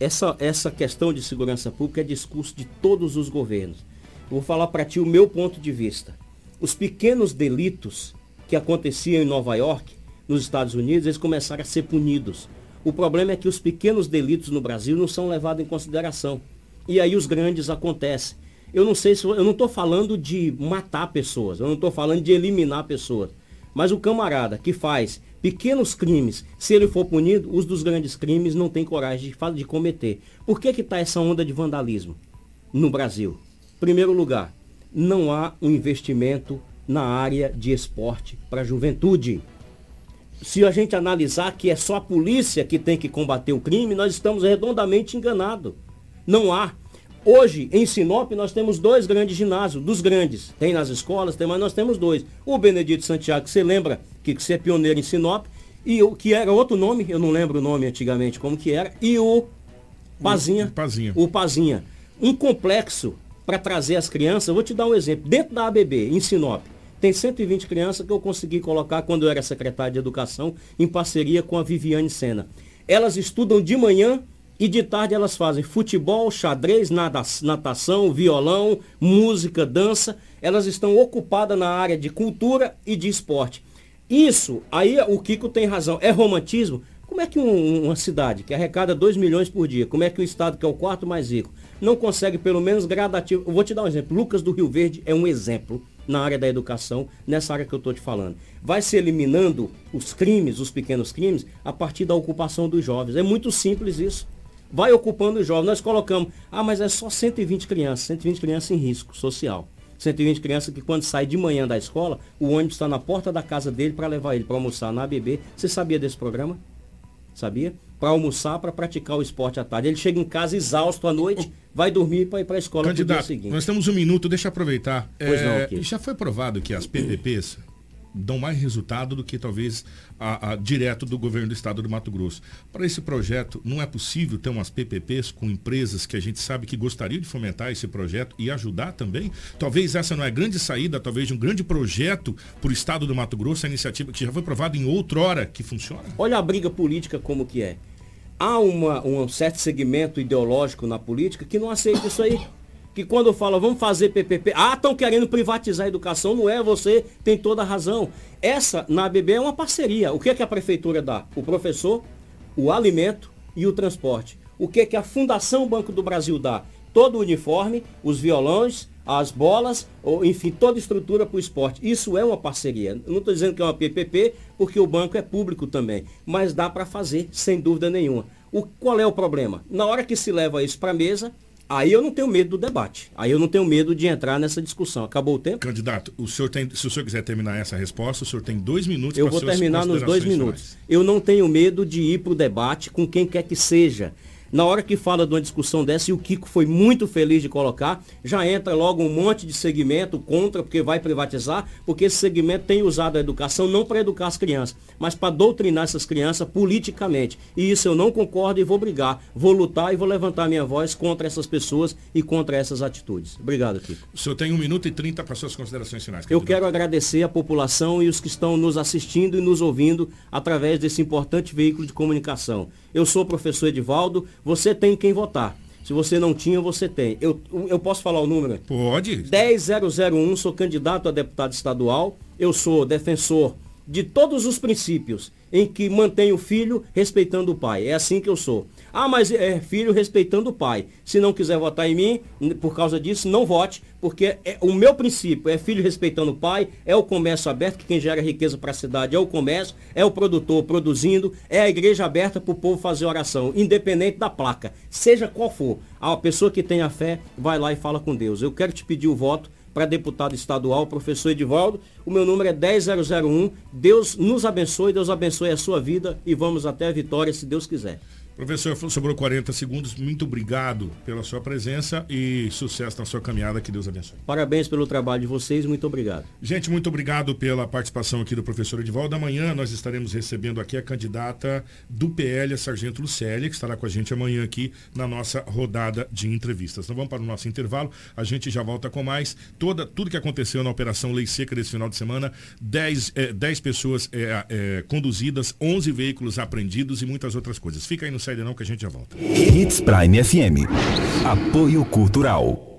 Essa, essa questão de segurança pública é discurso de todos os governos. Eu vou falar para ti o meu ponto de vista. Os pequenos delitos que aconteciam em Nova York, nos Estados Unidos, eles começaram a ser punidos. O problema é que os pequenos delitos no Brasil não são levados em consideração. E aí os grandes acontecem. Eu não sei se eu não estou falando de matar pessoas, eu não estou falando de eliminar pessoas. Mas o camarada que faz pequenos crimes, se ele for punido, os dos grandes crimes não tem coragem de, de cometer. Por que está essa onda de vandalismo no Brasil? Primeiro lugar, não há um investimento na área de esporte para a juventude se a gente analisar que é só a polícia que tem que combater o crime, nós estamos redondamente enganados. Não há. Hoje, em Sinop, nós temos dois grandes ginásios, dos grandes. Tem nas escolas, tem, mas nós temos dois. O Benedito Santiago, que você lembra que você é pioneiro em Sinop, e o que era outro nome, eu não lembro o nome antigamente como que era, e o Pazinha. O Pazinha. O Pazinha. Um complexo para trazer as crianças, vou te dar um exemplo. Dentro da ABB, em Sinop, tem 120 crianças que eu consegui colocar quando eu era secretário de Educação, em parceria com a Viviane Sena. Elas estudam de manhã e de tarde elas fazem futebol, xadrez, natação, violão, música, dança. Elas estão ocupadas na área de cultura e de esporte. Isso, aí o Kiko tem razão, é romantismo. Como é que um, uma cidade que arrecada 2 milhões por dia, como é que um estado que é o quarto mais rico, não consegue pelo menos gradativo? Eu vou te dar um exemplo. Lucas do Rio Verde é um exemplo na área da educação, nessa área que eu estou te falando. Vai se eliminando os crimes, os pequenos crimes, a partir da ocupação dos jovens. É muito simples isso. Vai ocupando os jovens. Nós colocamos, ah, mas é só 120 crianças, 120 crianças em risco social. 120 crianças que quando sai de manhã da escola, o ônibus está na porta da casa dele para levar ele para almoçar na ABB. Você sabia desse programa? Sabia? Para almoçar, para praticar o esporte à tarde. Ele chega em casa exausto à noite, vai dormir para ir para a escola no dia seguinte. nós temos um minuto, deixa eu aproveitar. Pois não, É, ok. Já foi provado que as PPPs dão mais resultado do que talvez a, a- direto do governo do estado do Mato Grosso. Para esse projeto, não é possível ter umas PPPs com empresas que a gente sabe que gostariam de fomentar esse projeto e ajudar também? Talvez essa não é a grande saída, talvez de um grande projeto para o estado do Mato Grosso, a iniciativa que já foi provada em outrora que funciona? Olha a briga política como que é. Há uma, um certo segmento ideológico na política que não aceita isso aí. Que quando fala, vamos fazer PPP, ah, estão querendo privatizar a educação, não é, você tem toda a razão. Essa, na ABB, é uma parceria. O que, é que a prefeitura dá? O professor, o alimento e o transporte. O que, é que a Fundação Banco do Brasil dá? Todo o uniforme, os violões, as bolas, ou enfim, toda estrutura para o esporte. Isso é uma parceria. Não estou dizendo que é uma PPP, porque o banco é público também. Mas dá para fazer, sem dúvida nenhuma. O, qual é o problema? Na hora que se leva isso para a mesa, aí eu não tenho medo do debate. Aí eu não tenho medo de entrar nessa discussão. Acabou o tempo? Candidato, o senhor tem, se o senhor quiser terminar essa resposta, o senhor tem dois minutos Eu vou terminar nos dois minutos. finais. Eu não tenho medo de ir para o debate com quem quer que seja. Na hora que fala de uma discussão dessa, e o Kiko foi muito feliz de colocar, já entra logo um monte de segmento contra, porque vai privatizar, porque esse segmento tem usado a educação não para educar as crianças, mas para doutrinar essas crianças politicamente. E isso eu não concordo e vou brigar. Vou lutar e vou levantar minha voz contra essas pessoas e contra essas atitudes. Obrigado, Kiko. O senhor tem um minuto e trinta para suas considerações finais. Eu candidato. quero agradecer a população e os que estão nos assistindo e nos ouvindo através desse importante veículo de comunicação. Eu sou o professor Edivaldo, você tem quem votar. Se você não tinha, você tem. Eu, eu posso falar o número? Pode. 10001, sou candidato a deputado estadual. Eu sou defensor de todos os princípios em que mantém o filho respeitando o pai. É assim que eu sou. Ah, mas é filho respeitando o pai. Se não quiser votar em mim, por causa disso, não vote, porque é, o meu princípio é filho respeitando o pai, é o comércio aberto, que quem gera riqueza para a cidade é o comércio, é o produtor produzindo, é a igreja aberta para o povo fazer oração, independente da placa, seja qual for. A pessoa que tem a fé vai lá e fala com Deus. Eu quero te pedir o voto para deputado estadual, professor Edivaldo. O meu número é 10001. Deus nos abençoe, Deus abençoe a sua vida e vamos até a vitória, se Deus quiser. Professor, sobrou 40 segundos. Muito obrigado pela sua presença e sucesso na sua caminhada. Que Deus abençoe. Parabéns pelo trabalho de vocês, muito obrigado. Gente, muito obrigado pela participação aqui do professor Edivaldo. Amanhã nós estaremos recebendo aqui a candidata do PL, a Sargento Lucélia, que estará com a gente amanhã aqui na nossa rodada de entrevistas. Então vamos para o nosso intervalo. A gente já volta com mais. Toda, tudo que aconteceu na Operação Lei Seca desse final de semana. 10, eh, 10 pessoas eh, eh, conduzidas, 11 veículos apreendidos e muitas outras coisas. Fica aí no Saída Não que a gente já volta. Hits Prime FM. Apoio Cultural.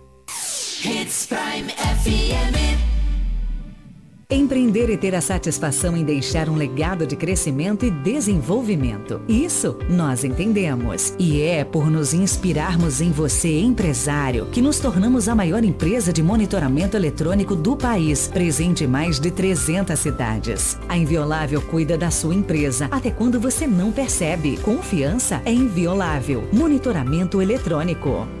Hits Prime FM. Empreender e ter a satisfação em deixar um legado de crescimento e desenvolvimento. Isso nós entendemos. E é por nos inspirarmos em você, empresário, que nos tornamos a maior empresa de monitoramento eletrônico do país, presente em mais de 300 cidades. A Inviolável cuida da sua empresa até quando você não percebe. Confiança é inviolável. Monitoramento eletrônico.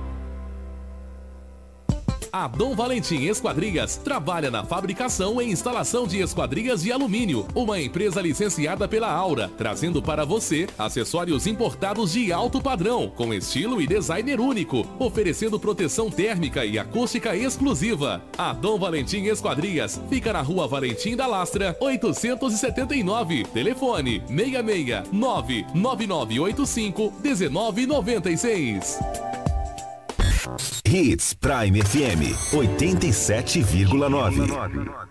A Dom Valentim Esquadrias trabalha na fabricação e instalação de esquadrias de alumínio, uma empresa licenciada pela Aura, trazendo para você acessórios importados de alto padrão, com estilo e designer único, oferecendo proteção térmica e acústica exclusiva. A Dom Valentim Esquadrias fica na Rua Valentim da Lastra, 879. Telefone 66 99985 1996. Hits Prime FM 87,9.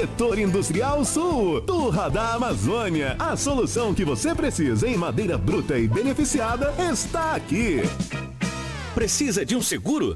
Setor Industrial Sul, Turra da Amazônia. A solução que você precisa em madeira bruta e beneficiada está aqui. Precisa de um seguro?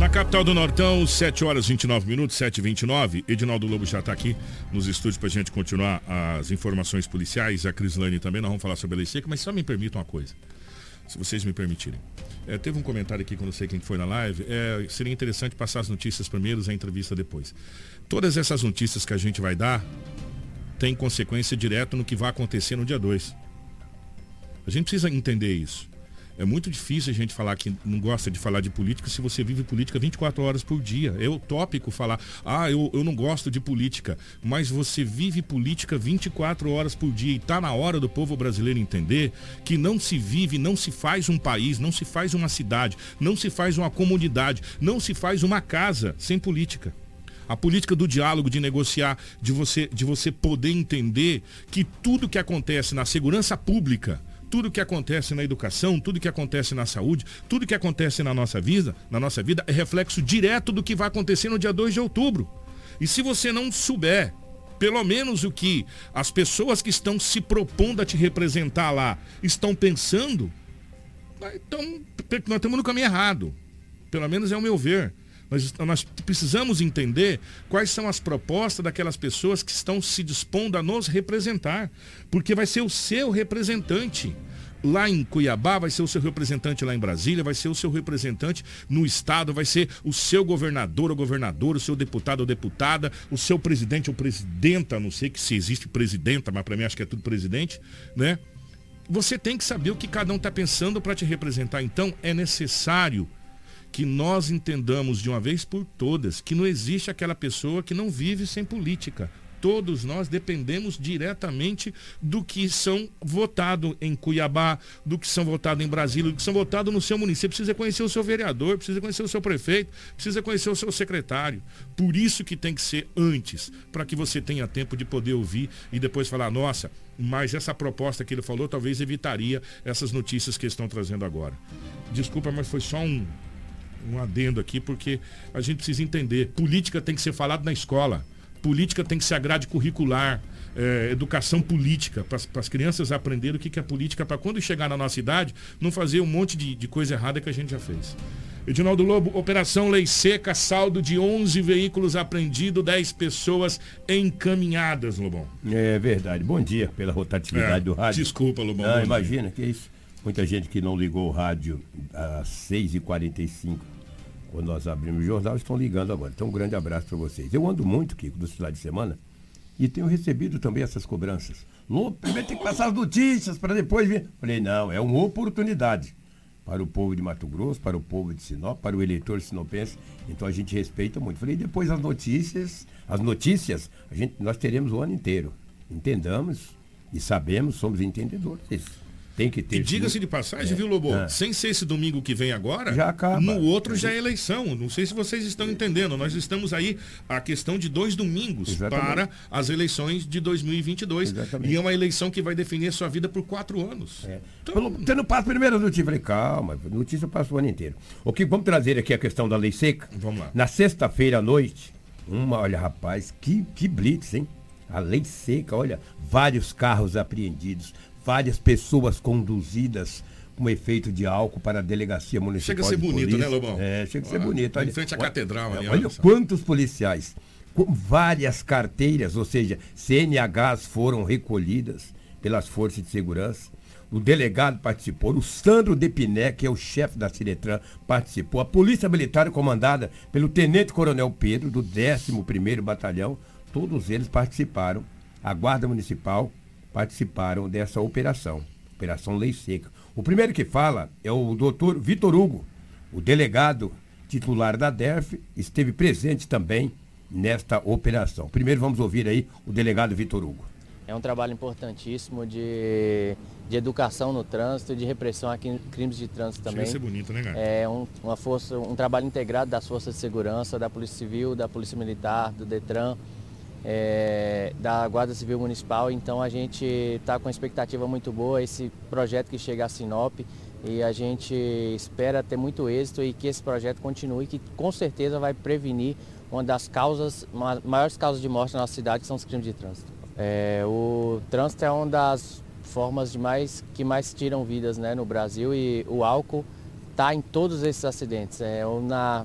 Na capital do Nortão, 7 horas 29 minutos, 7 e 29 Edinaldo Lobo já está aqui nos estúdios para a gente continuar as informações policiais. A Crislane também, nós vamos falar sobre a lei seca, mas só me permitam uma coisa, se vocês me permitirem. É, teve um comentário aqui, que eu sei quem foi na live, é, seria interessante passar as notícias primeiros a entrevista depois. Todas essas notícias que a gente vai dar têm consequência direta no que vai acontecer no dia 2. A gente precisa entender isso. É muito difícil a gente falar que não gosta de falar de política se você vive política 24 horas por dia. É utópico falar, ah, eu, eu não gosto de política, mas você vive política 24 horas por dia e está na hora do povo brasileiro entender que não se vive, não se faz um país, não se faz uma cidade, não se faz uma comunidade, não se faz uma casa sem política. A política do diálogo, de negociar, de você, de você poder entender que tudo que acontece na segurança pública, tudo que acontece na educação, tudo que acontece na saúde, tudo que acontece na nossa vida, na nossa vida é reflexo direto do que vai acontecer no dia 2 de outubro. E se você não souber pelo menos o que as pessoas que estão se propondo a te representar lá estão pensando, então nós estamos no caminho errado. Pelo menos é o meu ver. Nós, nós precisamos entender quais são as propostas daquelas pessoas que estão se dispondo a nos representar. Porque vai ser o seu representante lá em Cuiabá, vai ser o seu representante lá em Brasília, vai ser o seu representante no estado, vai ser o seu governador ou governador, o seu deputado ou deputada, o seu presidente ou presidenta, não sei que se existe presidenta, mas para mim acho que é tudo presidente, né? Você tem que saber o que cada um está pensando para te representar. Então é necessário que nós entendamos de uma vez por todas que não existe aquela pessoa que não vive sem política. Todos nós dependemos diretamente do que são votados em Cuiabá, do que são votados em Brasília, do que são votados no seu município. Precisa conhecer o seu vereador, precisa conhecer o seu prefeito, precisa conhecer o seu secretário. Por isso que tem que ser antes, para que você tenha tempo de poder ouvir e depois falar, nossa, mas essa proposta que ele falou talvez evitaria essas notícias que estão trazendo agora. Desculpa, mas foi só um, um adendo aqui, porque a gente precisa entender. Política tem que ser falado na escola. Política tem que ser a grade curricular. É, educação política, para as crianças aprenderem o que, que é política, para quando chegar na nossa idade, não fazer um monte de, de coisa errada que a gente já fez. Edinaldo Lobo, Operação Lei Seca, saldo de 11 veículos apreendidos, 10 pessoas encaminhadas, Lobão. É verdade. Bom dia pela rotatividade É, do rádio. desculpa, Lobão. Não, dia. imagina que isso. Muita gente que não ligou o rádio às 6h45, quando nós abrimos o jornal, estão ligando agora. Então, um grande abraço para vocês. Eu ando muito, Kiko, do Cidade de Semana, e tenho recebido também essas cobranças. Lobo, primeiro tem que passar as notícias para depois vir. Falei, não, é uma oportunidade para o povo de Mato Grosso, para o povo de Sinop, para o eleitor sinopense. Então a gente respeita muito. Falei, depois as notícias, as notícias, a gente, nós teremos o ano inteiro. Entendamos e sabemos, somos entendedores. Tem que ter. E diga-se de passagem, É, viu, Lobo? é. Sem ser esse domingo que vem agora, Já acaba. no outro já é eleição. Não sei se vocês estão É. entendendo. Nós estamos aí a questão de dois domingos Exatamente. para as eleições de 2022. Exatamente. E é uma eleição que vai definir a sua vida por quatro anos. Falou, Você não passa primeiro as notícias. Falei, calma, notícia passa o ano inteiro. O que vamos trazer aqui a questão da lei seca. Vamos lá. Na sexta-feira à noite, uma, olha, rapaz, que, que blitz, hein? A lei seca, olha, vários carros apreendidos, várias pessoas conduzidas com efeito de álcool para a delegacia municipal. Chega a ser bonito, polícia. né, Lobão? É, chega a ser bonito. em olha. frente à Olha, catedral olha Olha quantos policiais, com várias carteiras, ou seja, CNHs foram recolhidas pelas forças de segurança. O delegado participou, o Sandro Depiné, que é o chefe da Ciretran, participou. A Polícia Militar, comandada pelo Tenente Coronel Pedro, do 11º Batalhão, todos eles participaram. A Guarda Municipal participaram dessa operação, Operação Lei Seca. O primeiro que fala é o doutor Vitor Hugo, o delegado titular da DERF, esteve presente também nesta operação. Primeiro vamos ouvir aí o delegado Vitor Hugo. É um trabalho importantíssimo de, de educação no trânsito e de repressão a cri- crimes de trânsito também. ser bonito, né, cara? É um, uma força, um trabalho integrado das forças de segurança, da Polícia Civil, da Polícia Militar, do Detran, é, da Guarda Civil Municipal. Então a gente está com uma expectativa muito boa, esse projeto que chega a Sinop e a gente espera ter muito êxito e que esse projeto continue, que com certeza vai prevenir uma das causas, ma- maiores causas de morte na nossa cidade, que são os crimes de trânsito. É, o trânsito é uma das formas de mais, que mais tiram vidas né, no Brasil e o álcool está em todos esses acidentes, é, na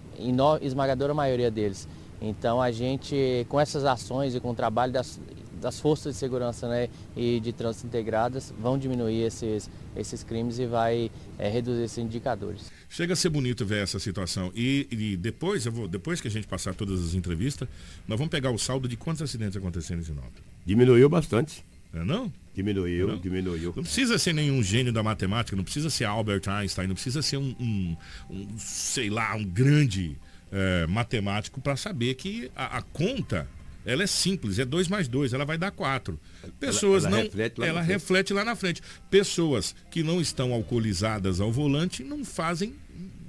esmagadora maioria deles. Então a gente, com essas ações e com o trabalho das, das forças de segurança né, e de trânsito integradas, vão diminuir esses, esses crimes e vai é, reduzir esses indicadores. Chega a ser bonito ver essa situação. E, e depois, eu vou, depois que a gente passar todas as entrevistas, nós vamos pegar o saldo de quantos acidentes aconteceram em Sinop. Diminuiu bastante. É não? Diminuiu, Não? diminuiu. Não precisa ser nenhum gênio da matemática, não precisa ser Albert Einstein, não precisa ser um, um- um, sei lá, um grande eh, matemático para saber que a, a conta ela é simples, é 2 mais 2, ela vai dar 4. Pessoas ela não. reflete ela reflete lá na frente. Pessoas que não estão alcoolizadas ao volante não fazem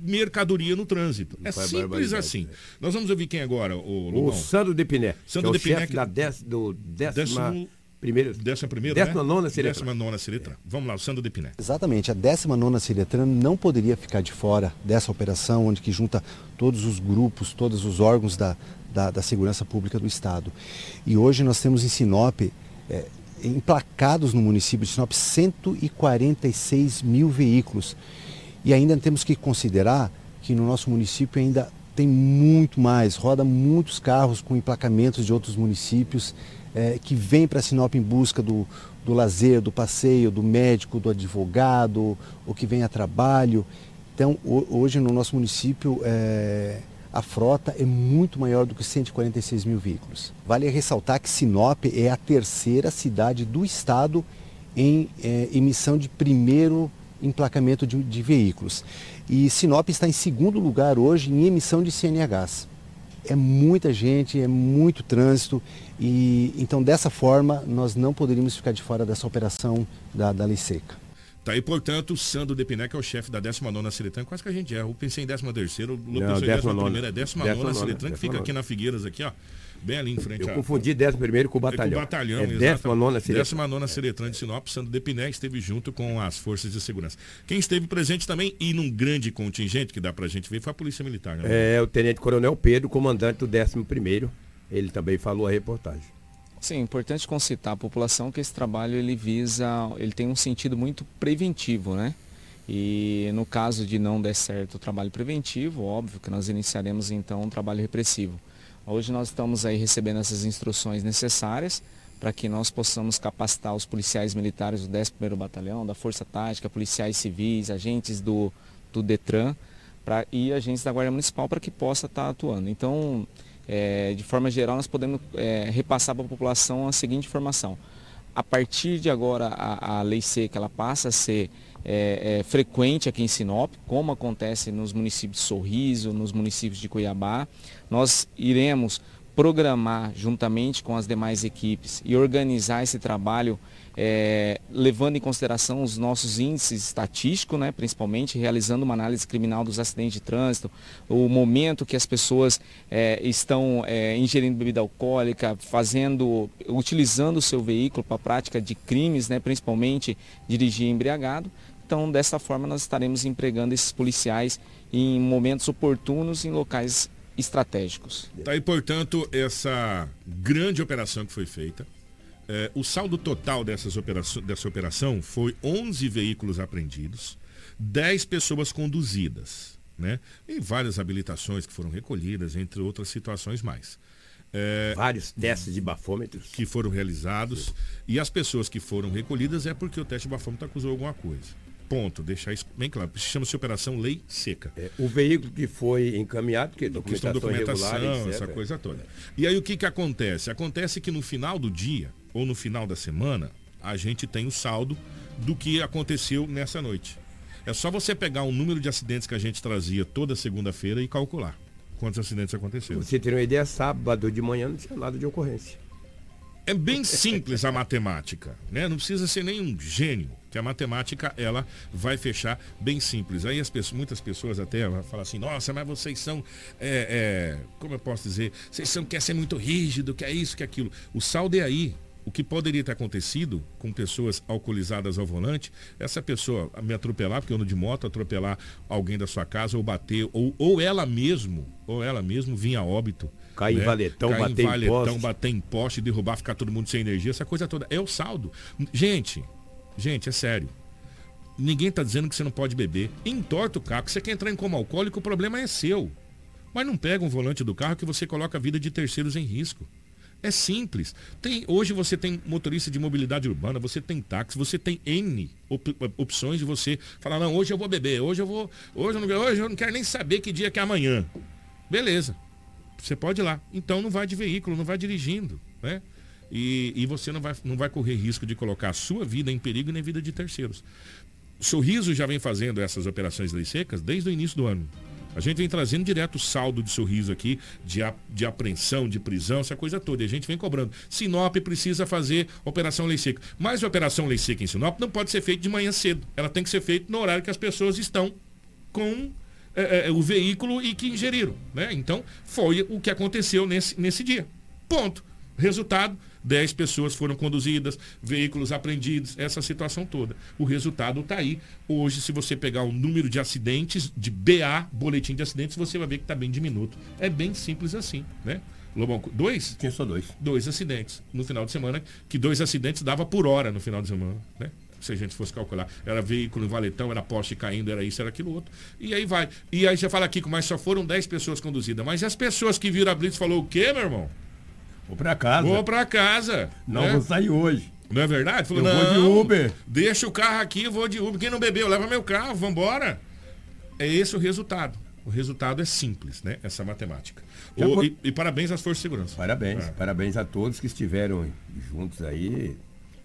mercadoria no trânsito. É faz simples assim. Nós vamos ouvir quem agora, o O Lobão? Sandro Depiné, Sandro é o Depiné chefe que- da dez, do décima Décimo- primeira, Décima primeira, décima né? nona Ciretran. Décima nona Ciretran. Vamos lá, o Sandro Depiné. Exatamente, a 19ª Ciretran não poderia ficar de fora dessa operação, onde que junta todos os grupos, todos os órgãos da, da, da segurança pública do Estado. E hoje nós temos em Sinop, eh, emplacados no município de Sinop, 146 mil veículos. E ainda temos que considerar que no nosso município ainda tem muito mais, roda muitos carros com emplacamentos de outros municípios é, que vêm para Sinop em busca do, do lazer, do passeio, do médico, do advogado, ou que vem a trabalho. Então, hoje no nosso município, é, a frota é muito maior do que 146 mil veículos. Vale ressaltar que Sinop é a terceira cidade do estado em é, emissão de primeiro emplacamento de, de, veículos. E Sinop está em segundo lugar hoje em emissão de CNHs. É muita gente, é muito trânsito e então dessa forma nós não poderíamos ficar de fora dessa operação da, da lei seca. Tá aí, portanto, o Sandro Depiné, que é o chefe da 19 Seletran, quase que a gente erra. Eu pensei em 13 terceira, o Lu pensou em 11 é 19 Seletran, que fica aqui na Figueiras, aqui, ó. Bem ali em frente. Eu a... confundi 11 primeiro com o batalhão. É com o batalhão, é 19 Seletran. 19 Seletran de Sinop, Sandro Depiné esteve junto com as forças de segurança. Quem esteve presente também e num grande contingente, que dá pra gente ver, foi a Polícia Militar. Né? É, o Tenente Coronel Pedro, comandante do 11 primeiro. Ele também falou a reportagem. Sim, é importante concitar a população que esse trabalho ele visa, ele tem um sentido muito preventivo, né? E no caso de não der certo o trabalho preventivo, óbvio que nós iniciaremos então um trabalho repressivo. Hoje nós estamos aí recebendo essas instruções necessárias para que nós possamos capacitar os policiais militares do 11º Batalhão, da Força Tática, policiais civis, agentes do, do DETRAN pra, e agentes da Guarda Municipal para que possa estar tá atuando. Então, é, de forma geral, nós podemos é, repassar para a população a seguinte informação. A partir de agora, a, a lei seca ela passa a ser é, é, frequente aqui em Sinop, como acontece nos municípios de Sorriso, nos municípios de Cuiabá. Nós iremos programar juntamente com as demais equipes e organizar esse trabalho é, levando em consideração os nossos índices estatísticos, né, principalmente realizando uma análise criminal dos acidentes de trânsito, o momento que as pessoas é, estão é, ingerindo bebida alcoólica, fazendo, utilizando o seu veículo para a prática de crimes, né, principalmente dirigir embriagado. Então, dessa forma, nós estaremos empregando esses policiais em momentos oportunos, em locais estratégicos. Tá aí, portanto, essa grande operação que foi feita é, o saldo total dessas operação, dessa operação foi 11 veículos apreendidos, 10 pessoas conduzidas, né? E várias habilitações que foram recolhidas, entre outras situações mais. É, Vários testes de bafômetros. Que foram realizados. Sim. E as pessoas que foram recolhidas é porque o teste de bafômetro acusou alguma coisa. Ponto, deixar isso bem claro. Chama-se Operação Lei Seca. É, o veículo que foi encaminhado, que documentação, documentação essa coisa toda. E aí o que, que acontece? Acontece que no final do dia, ou no final da semana, a gente tem o saldo do que aconteceu nessa noite. É só você pegar o número de acidentes que a gente trazia toda segunda-feira e calcular quantos acidentes aconteceram. Você tem uma ideia, sábado de manhã não tinha nada de ocorrência. É bem simples a matemática, né? Não precisa ser nenhum gênio, a matemática ela vai fechar bem simples. Aí as pessoas, muitas pessoas até falam assim, nossa, mas vocês são, é, é, como eu posso dizer, vocês são quer ser muito rígido, que é isso, que é aquilo. O saldo é aí, o que poderia ter acontecido com pessoas alcoolizadas ao volante, essa pessoa me atropelar, porque eu ando de moto, atropelar alguém da sua casa, ou bater, ou, ou ela mesmo, ou ela mesmo vinha a óbito. Cair né? em valetão, Cair bater em valetão, em poste. bater em poste, derrubar, ficar todo mundo sem energia, essa coisa toda. É o saldo. Gente, gente, é sério. Ninguém está dizendo que você não pode beber. Entorta o carro. Você quer entrar em coma alcoólico, o problema é seu. Mas não pega um volante do carro que você coloca a vida de terceiros em risco. É simples. Tem, hoje você tem motorista de mobilidade urbana, você tem táxi, você tem N op, opções de você falar, não, hoje eu vou beber, hoje eu vou. Hoje eu, não, hoje eu não quero nem saber que dia que é amanhã. Beleza. Você pode ir lá. Então não vai de veículo, não vai dirigindo. Né? E, e você não vai, não vai correr risco de colocar a sua vida em perigo nem a vida de terceiros. Sorriso já vem fazendo essas operações lei secas desde o início do ano. A gente vem trazendo direto o saldo de sorriso aqui, de, a, de apreensão, de prisão, essa coisa toda. E a gente vem cobrando. Sinop precisa fazer operação lei seca. Mas a operação lei seca em Sinop não pode ser feita de manhã cedo. Ela tem que ser feita no horário que as pessoas estão com é, é, o veículo e que ingeriram. Né? Então, foi o que aconteceu nesse, nesse dia. Ponto. Resultado, 10 pessoas foram conduzidas, veículos apreendidos, essa situação toda. O resultado está aí. Hoje, se você pegar o número de acidentes, de BA, boletim de acidentes, você vai ver que está bem diminuto. É bem simples assim, né? Lobão, dois? Tinha só dois. Dois acidentes no final de semana, que dois acidentes dava por hora no final de semana, né? se a gente fosse calcular. Era veículo em valetão, era poste caindo, era isso, era aquilo outro. E aí vai. E aí você fala aqui, mas só foram 10 pessoas conduzidas. Mas as pessoas que viram a Blitz falou o quê, meu irmão? Vou pra casa. Vou pra casa. Não né? vou sair hoje. Não é verdade? Falou, Eu vou de "Não, Uber." Deixa o carro aqui, eu vou de Uber. Quem não bebeu, leva meu carro, vambora. É esse o resultado. O resultado é simples, né? Essa matemática. Já O- e, e parabéns às forças de segurança. Parabéns, É. parabéns a todos que estiveram juntos aí,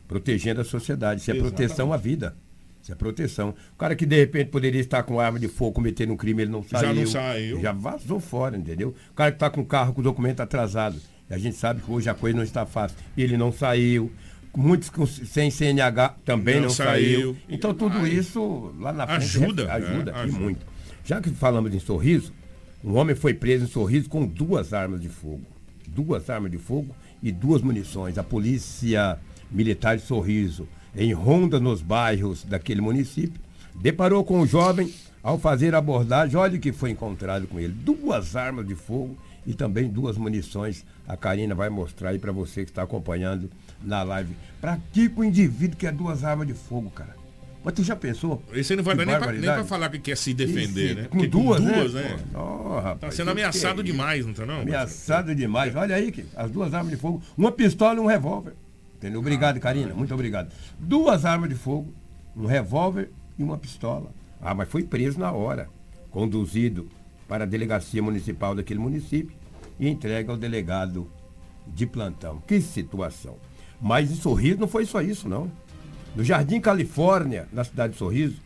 protegendo a sociedade. Isso é Exatamente. proteção à vida. Isso é proteção. O cara que de repente poderia estar com arma de fogo cometendo um crime, ele não Já saiu. não saiu. Já vazou fora, entendeu? O cara que está com o carro com o documento atrasado. E a gente sabe que hoje a coisa não está fácil. Ele não saiu. Muitos sem CNH também Não não, saiu. saiu. Então tudo isso lá na frente Ajuda, ajuda, é, e ajuda. muito. Já que falamos em sorriso, um homem foi preso em sorriso com duas armas de fogo. Duas armas de fogo e duas munições. A polícia militar de sorriso, em ronda nos bairros daquele município, deparou com o jovem ao fazer a abordagem. Olha o que foi encontrado com ele: duas armas de fogo e também duas munições. A Karina vai mostrar aí para você que está acompanhando na live. Pra que com o indivíduo que é duas armas de fogo, cara? Mas tu já pensou? Esse aí não vai dar nem pra falar que quer se defender, Esse- né? Com Porque duas, né? né? Pô, ó, rapaz, tá sendo que ameaçado é isso? demais, não tá não? Ameaçado demais. Olha aí, que as duas armas de fogo, uma pistola e um revólver. Entendeu? Obrigado, Karina. Muito obrigado. Duas armas de fogo, um revólver e uma pistola. Ah, mas foi preso na hora. Conduzido para a delegacia municipal daquele município e entregue ao delegado de plantão. Que situação. Mas em Sorriso não foi só isso, não. No Jardim Califórnia, na cidade de Sorriso,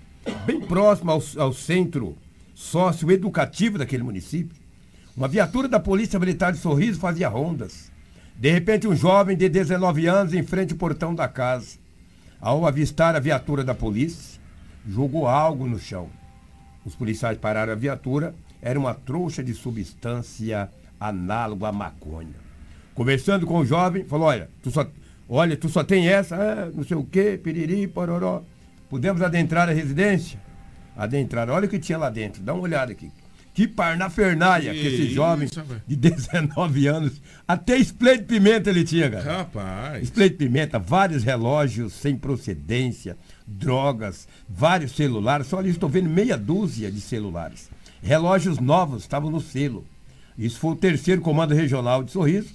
bem próximo ao, ao centro socioeducativo daquele município, uma viatura da Polícia Militar de Sorriso fazia rondas. De repente, um jovem de 19 anos em frente ao portão da casa. Ao avistar a viatura da polícia, jogou algo no chão. Os policiais pararam a viatura, era uma trouxa de substância análoga à maconha. Conversando com o jovem, falou: Olha, tu só, olha, tu só tem essa, é, não sei o quê, piriri, pororó. Podemos adentrar a residência? Adentraram, olha o que tinha lá dentro, dá uma olhada aqui. Que parnafernália que, Que esse jovem isso, de 19 anos, até spray de pimenta ele tinha, cara. Rapaz. Spray de pimenta, vários relógios sem procedência, drogas, vários celulares. Só ali estou vendo meia dúzia de celulares. Relógios novos estavam no selo. Isso foi o terceiro comando regional de Sorriso,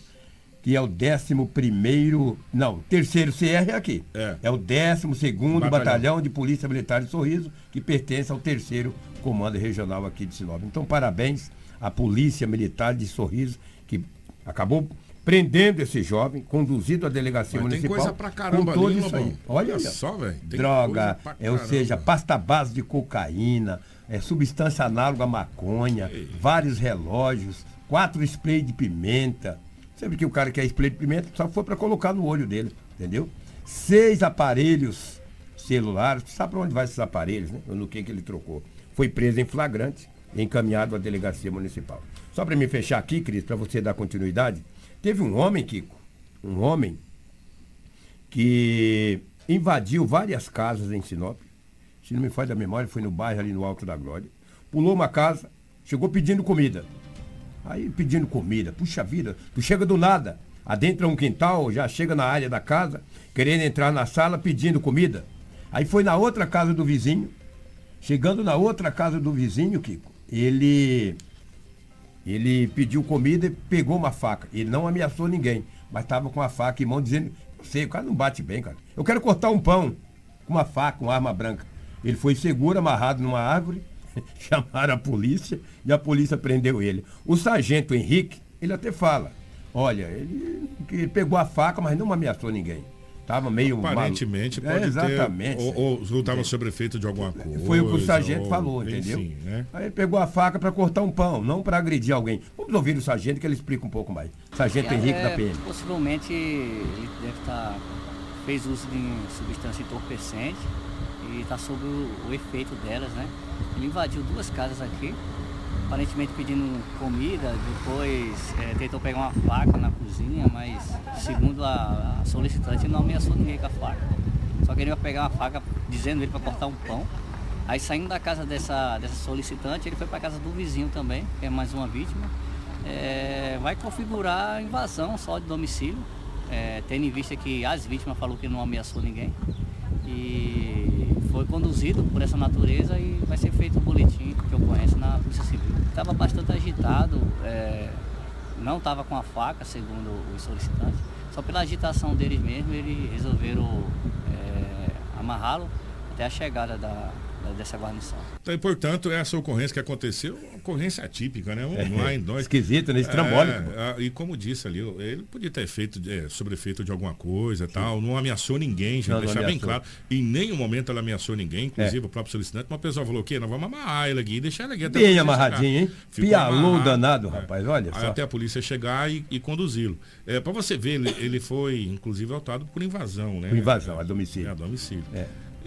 que é o décimo primeiro. Não, terceiro CR é aqui. É. o décimo segundo Batalhão. batalhão. de Polícia Militar de Sorriso, que pertence ao terceiro comando regional aqui de Sinop. Então, parabéns à Polícia Militar de Sorriso, que acabou prendendo esse jovem, conduzido à delegacia Mas tem municipal. coisa pra caramba com tudo ali, isso aí. Olha, Olha só, velho. Tem Droga, é, ou seja, pasta base de cocaína, é, substância análoga à maconha, vários relógios, quatro spray de pimenta. Sempre que o cara quer spray de pimenta, só foi para colocar no olho dele, entendeu? Seis aparelhos celulares, sabe para onde vai esses aparelhos, né? No que, que ele trocou. Foi preso em flagrante e encaminhado à delegacia municipal. Só para me fechar aqui, Cris, para você dar continuidade, teve um homem, Kiko, um homem que invadiu várias casas em Sinop. Se não me falha a memória, foi no bairro ali no Alto da Glória. Pulou uma casa, chegou pedindo comida. Aí pedindo comida, puxa vida, tu chega do nada, adentra um quintal, já chega na área da casa, querendo entrar na sala pedindo comida. Aí foi na outra casa do vizinho, chegando na outra casa do vizinho, Kiko, ele ele pediu comida e pegou uma faca. Ele não ameaçou ninguém, mas estava com a faca em mão dizendo, sei, o cara não bate bem, cara. Eu quero cortar um pão com uma faca, uma arma branca. Ele foi seguro, amarrado numa árvore, chamaram a polícia e a polícia prendeu ele. O sargento Henrique, ele até fala, olha, ele, ele pegou a faca, mas não ameaçou ninguém. Tava meio Aparentemente malu- pode é, exatamente. ter. Ou, ou estava sob efeito de alguma coisa. Foi o que o sargento ou- falou, entendeu? Enfim, né? Aí ele pegou a faca para cortar um pão, não para agredir alguém. Vamos ouvir o sargento que ele explica um pouco mais. Sargento É, Henrique da é, PM. Possivelmente ele deve estar. fez uso de substância entorpecente e está sob o, o efeito delas, né? Ele invadiu duas casas aqui, aparentemente pedindo comida, depois é, tentou pegar uma faca na cozinha, mas segundo a, a solicitante não ameaçou ninguém com a faca. Só queria pegar uma faca dizendo ele para cortar um pão. Aí saindo da casa dessa, dessa solicitante, ele foi para casa do vizinho também, que é mais uma vítima. É, vai configurar a invasão só de domicílio, é, tendo em vista que as vítimas falou que não ameaçou ninguém. e foi conduzido por essa natureza e vai ser feito o boletim que eu conheço na Polícia Civil. Estava bastante agitado, é, não estava com a faca, segundo os solicitantes. Só pela agitação deles mesmo, eles resolveram é, amarrá-lo até a chegada da, da- dessa guarnição. Então, e, portanto, essa ocorrência que aconteceu, uma ocorrência atípica, né? Um, É, lá em nós. esquisito, né? Estrambólico. É, é, e como disse ali, ele podia ter feito é, sobrefeito de alguma coisa e tal. Não ameaçou ninguém, gente. Não, não deixar bem ameaçou. claro. Em nenhum momento ela ameaçou ninguém, inclusive É. o próprio solicitante. Uma pessoa falou o quê? Nós vamos amarrar ele aqui e deixar ele aqui até Bem amarradinho, hein? Amarrado. danado, rapaz, olha Aí só. até a polícia chegar e, e conduzi-lo. É, para você ver, ele, ele foi, inclusive, autado por invasão, né? Por invasão, a domicílio. É, a domicílio. É.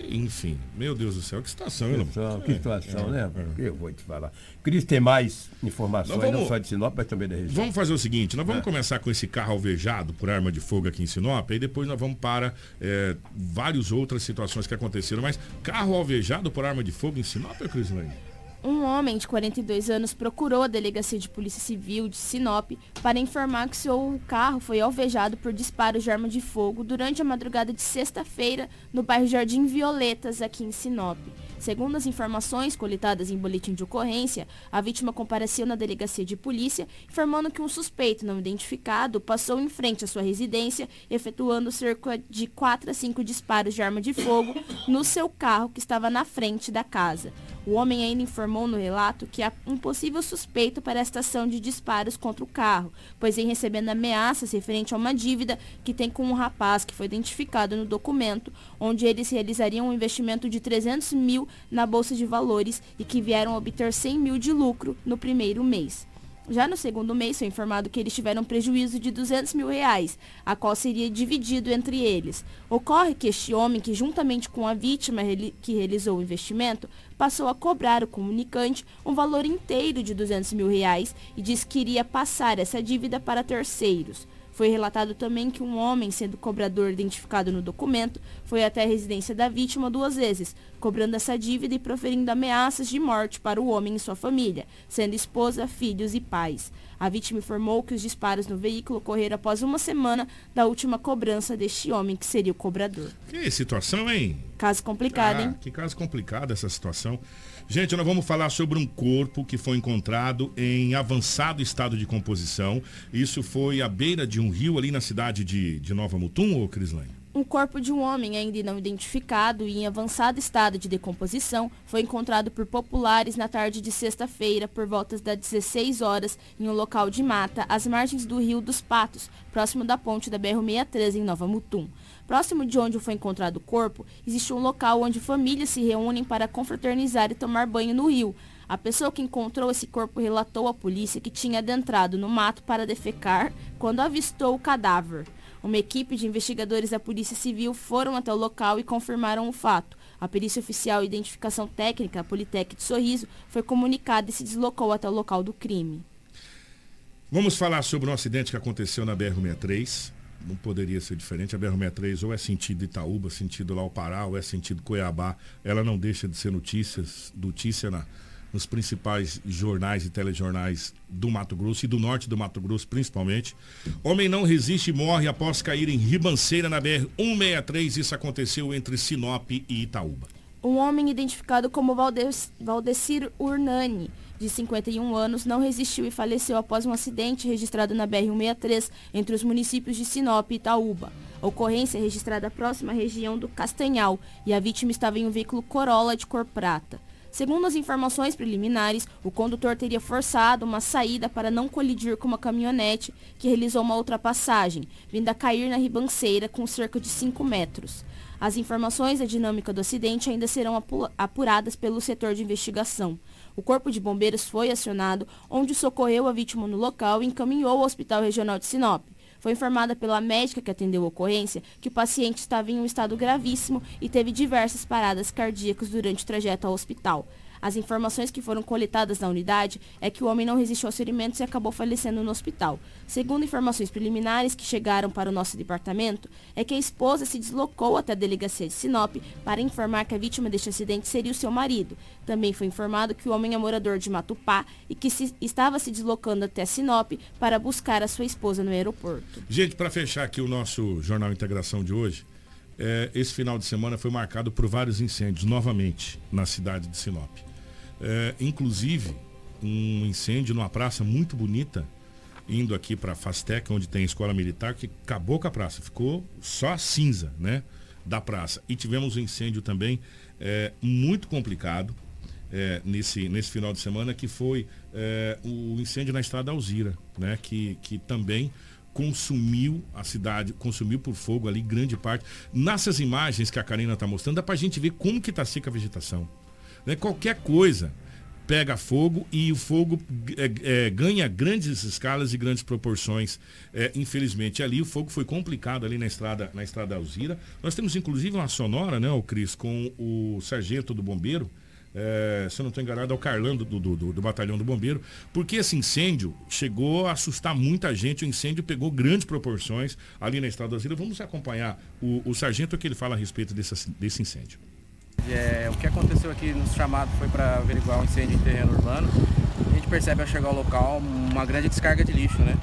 Enfim, meu Deus do céu, que situação, hein, que situação, É, né? é. Eu vou te falar. Cris tem mais informações, vamos- não só de Sinop, mas também da região. Vamos fazer o seguinte, nós vamos É. começar com esse carro alvejado por arma de fogo aqui em Sinop, e depois nós vamos para é, várias outras situações que aconteceram. Mas carro alvejado por arma de fogo em Sinop, Crislane? Um homem de 42 anos procurou a delegacia de polícia civil de Sinop para informar que seu carro foi alvejado por disparos de arma de fogo durante a madrugada de sexta-feira no bairro Jardim Violetas, aqui em Sinop. Segundo as informações coletadas em boletim de ocorrência, a vítima compareceu na delegacia de polícia informando que um suspeito não identificado passou em frente à sua residência, efetuando cerca de 4 a 5 disparos de arma de fogo no seu carro que estava na frente da casa. O homem ainda informou no relato que há um possível suspeito para esta ação de disparos contra o carro, pois vem recebendo ameaças referente a uma dívida que tem com um rapaz que foi identificado no documento, onde eles realizariam um investimento de 300 mil na Bolsa de Valores e que vieram obter 100 mil de lucro no primeiro mês. Já no segundo mês, foi informado que eles tiveram um prejuízo de 200 mil reais, a qual seria dividido entre eles. Ocorre que este homem, que juntamente com a vítima que realizou o investimento, passou a cobrar o comunicante um valor inteiro de 200 mil reais e disse que iria passar essa dívida para terceiros. Foi relatado também que um homem, sendo cobrador identificado no documento, foi até a residência da vítima duas vezes, cobrando essa dívida e proferindo ameaças de morte para o homem e sua família, sendo esposa, filhos e pais. A vítima informou que os disparos no veículo ocorreram após uma semana da última cobrança deste homem, que seria o cobrador. Que situação, hein? Caso complicado, Ah, hein? Que caso complicado essa situação. Gente, nós vamos falar sobre um corpo que foi encontrado em avançado estado de composição. Isso foi à beira de um rio ali na cidade de, de Nova Mutum, ou Crislane? Um corpo de um homem ainda não identificado e em avançado estado de decomposição foi encontrado por populares na tarde de sexta-feira, por volta das 16 horas, em um local de mata, às margens do Rio dos Patos, próximo da ponte da BR-63 em Nova Mutum. Próximo de onde foi encontrado o corpo, existe um local onde famílias se reúnem para confraternizar e tomar banho no rio. A pessoa que encontrou esse corpo relatou à polícia que tinha adentrado no mato para defecar quando avistou o cadáver. Uma equipe de investigadores da Polícia Civil foram até o local e confirmaram o fato. A perícia oficial e identificação técnica, a Politec de Sorriso, foi comunicada e se deslocou até o local do crime. Vamos falar sobre um acidente que aconteceu na BR-63. Não poderia ser diferente. A BR-63 ou é sentido Itaúba, sentido Laupará, ou é sentido Cuiabá. Ela não deixa de ser notícias, notícia na, nos principais jornais e telejornais do Mato Grosso e do norte do Mato Grosso, principalmente. Homem não resiste e morre após cair em ribanceira na BR-163. Isso aconteceu entre Sinop e Itaúba. Um homem identificado como Valdecir Urnani, de 51 anos, não resistiu e faleceu após um acidente registrado na BR-163 entre os municípios de Sinop e Itaúba. A ocorrência é registrada próxima à região do Castanhal e a vítima estava em um veículo Corolla de cor prata. Segundo as informações preliminares, o condutor teria forçado uma saída para não colidir com uma caminhonete que realizou uma ultrapassagem, vindo a cair na ribanceira com cerca de 5 metros. As informações da dinâmica do acidente ainda serão apu- apuradas pelo setor de investigação. O Corpo de Bombeiros foi acionado, onde socorreu a vítima no local e encaminhou ao Hospital Regional de Sinop. Foi informada pela médica que atendeu a ocorrência que o paciente estava em um estado gravíssimo e teve diversas paradas cardíacas durante o trajeto ao hospital. As informações que foram coletadas na unidade é que o homem não resistiu aos ferimentos e acabou falecendo no hospital. Segundo informações preliminares que chegaram para o nosso departamento, é que a esposa se deslocou até a delegacia de Sinop para informar que a vítima deste acidente seria o seu marido. Também foi informado que o homem é morador de Matupá e que se- estava se deslocando até Sinop para buscar a sua esposa no aeroporto. Gente, para fechar aqui o nosso Jornal Integração de hoje, é, esse final de semana foi marcado por vários incêndios novamente na cidade de Sinop. É, inclusive, um incêndio numa praça muito bonita, indo aqui para Fastec, onde tem a escola militar, que acabou com a praça, ficou só a cinza, né? Da praça. E tivemos um incêndio também é, muito complicado é, nesse, nesse final de semana, que foi é, o incêndio na estrada Alzira, né? Que, que também consumiu a cidade, consumiu por fogo ali grande parte. Nessas imagens que a Karina está mostrando, dá para a gente ver como que está seca a vegetação. Né? Qualquer coisa pega fogo e o fogo é, é, ganha grandes escalas e grandes proporções. É, infelizmente, ali o fogo foi complicado ali na estrada, na estrada Alzira. Nós temos inclusive uma sonora, né, o Cris, com o sargento do bombeiro, é, se eu não estou enganado, é o Carlando do, do, do, do, Batalhão do Bombeiro, porque esse incêndio chegou a assustar muita gente, o incêndio pegou grandes proporções ali na Estrada Brasília. Vamos acompanhar o, o sargento que ele fala a respeito desse, desse incêndio. É, o que aconteceu aqui no chamado foi para averiguar um incêndio em terreno urbano. A gente percebe ao chegar ao local uma grande descarga de lixo, né?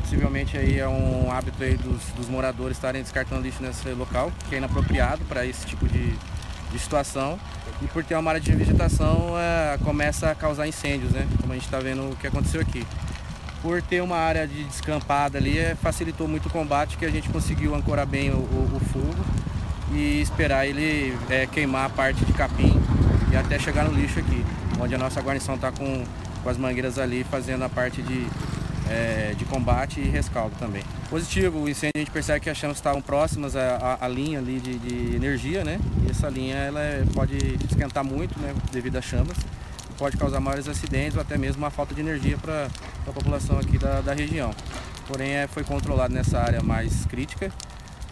Possivelmente aí é um hábito aí dos, dos moradores estarem descartando lixo nesse local, que é inapropriado para esse tipo de, de situação e por ter uma área de vegetação é, começa a causar incêndios, né? Como a gente está vendo o que aconteceu aqui. Por ter uma área de descampada ali, é, facilitou muito o combate, que a gente conseguiu ancorar bem o, o, o fogo e esperar ele é, queimar a parte de capim e até chegar no lixo aqui, onde a nossa guarnição está com, com as mangueiras ali fazendo a parte de é, de combate e rescaldo também. Positivo, o incêndio a gente percebe que as chamas estavam próximas à, à, à linha ali de, de, energia, né? E essa linha ela é, pode esquentar muito, né? Devido às chamas. Pode causar maiores acidentes ou até mesmo uma falta de energia para a população aqui da, da região. Porém, é, foi controlado nessa área mais crítica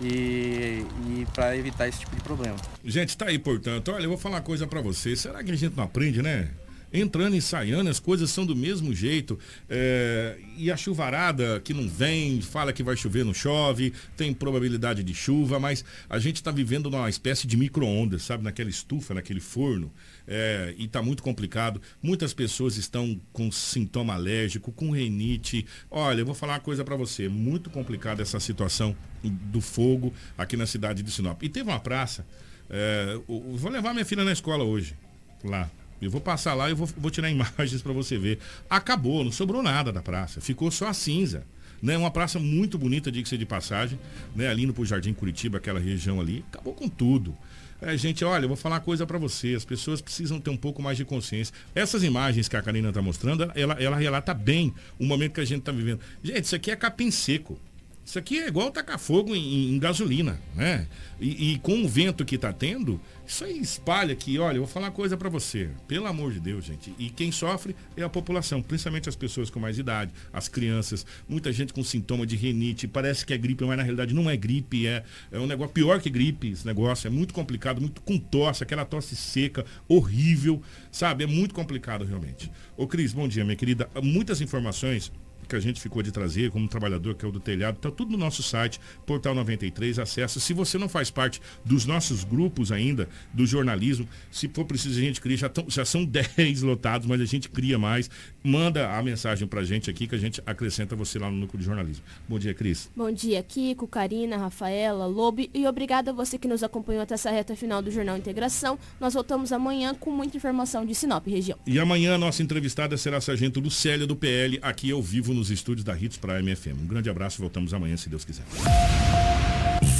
e, e para evitar esse tipo de problema. Gente, está aí, portanto. Olha, eu vou falar uma coisa para vocês. Será que a gente não aprende, né? Entrando, ensaiando, as coisas são do mesmo jeito. É, e a chuvarada que não vem, fala que vai chover, não chove, tem probabilidade de chuva, mas a gente está vivendo numa espécie de micro-ondas, sabe? Naquela estufa, naquele forno. É, e está muito complicado. Muitas pessoas estão com sintoma alérgico, com renite. Olha, eu vou falar uma coisa para você. Muito complicada essa situação do fogo aqui na cidade de Sinop. E teve uma praça. É, vou levar minha filha na escola hoje, lá. Eu vou passar lá e vou, vou tirar imagens para você ver. Acabou, não sobrou nada da praça. Ficou só a cinza. Né? Uma praça muito bonita, diga-se de passagem, né? ali no Jardim Curitiba, aquela região ali. Acabou com tudo. É, gente, olha, eu vou falar uma coisa para você. As pessoas precisam ter um pouco mais de consciência. Essas imagens que a Karina está mostrando, ela, ela relata bem o momento que a gente está vivendo. Gente, isso aqui é capim seco. Isso aqui é igual tacar fogo em, em gasolina, né? E, e, com o vento que está tendo, isso aí espalha aqui. Olha, eu vou falar uma coisa para você. Pelo amor de Deus, gente. E quem sofre é a população, principalmente as pessoas com mais idade, as crianças, muita gente com sintoma de renite. Parece que é gripe, mas na realidade não é gripe. É, é um negócio pior que gripe. Esse negócio é muito complicado, muito com tosse, aquela tosse seca, horrível, sabe? É muito complicado realmente. Ô Cris, bom dia, minha querida. Muitas informações que a gente ficou de trazer como trabalhador, que é o do telhado, está tudo no nosso site, Portal 93, acessa. Se você não faz parte dos nossos grupos ainda, do jornalismo, se for preciso a gente cria, já, tão, já são 10 lotados, mas a gente cria mais. Manda a mensagem para a gente aqui que a gente acrescenta você lá no núcleo de jornalismo. Bom dia, Cris. Bom dia, Kiko, Karina, Rafaela, Lobo e obrigada a você que nos acompanhou até essa reta final do Jornal Integração. Nós voltamos amanhã com muita informação de Sinop região. E amanhã a nossa entrevistada será a sargento Lucélia do PL, aqui ao vivo nos estúdios da Hits Prime FM. Um grande abraço, voltamos amanhã, se Deus quiser.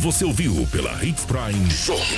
Você ouviu pela Hits Prime Jornal.